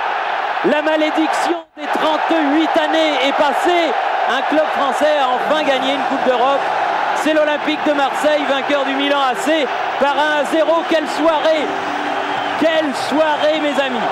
La malédiction des 38 années est passée. Un club français a enfin gagné une Coupe d'Europe. C'est l'Olympique de Marseille, vainqueur du Milan AC par 1 à 0. Quelle soirée Quelle soirée mes amis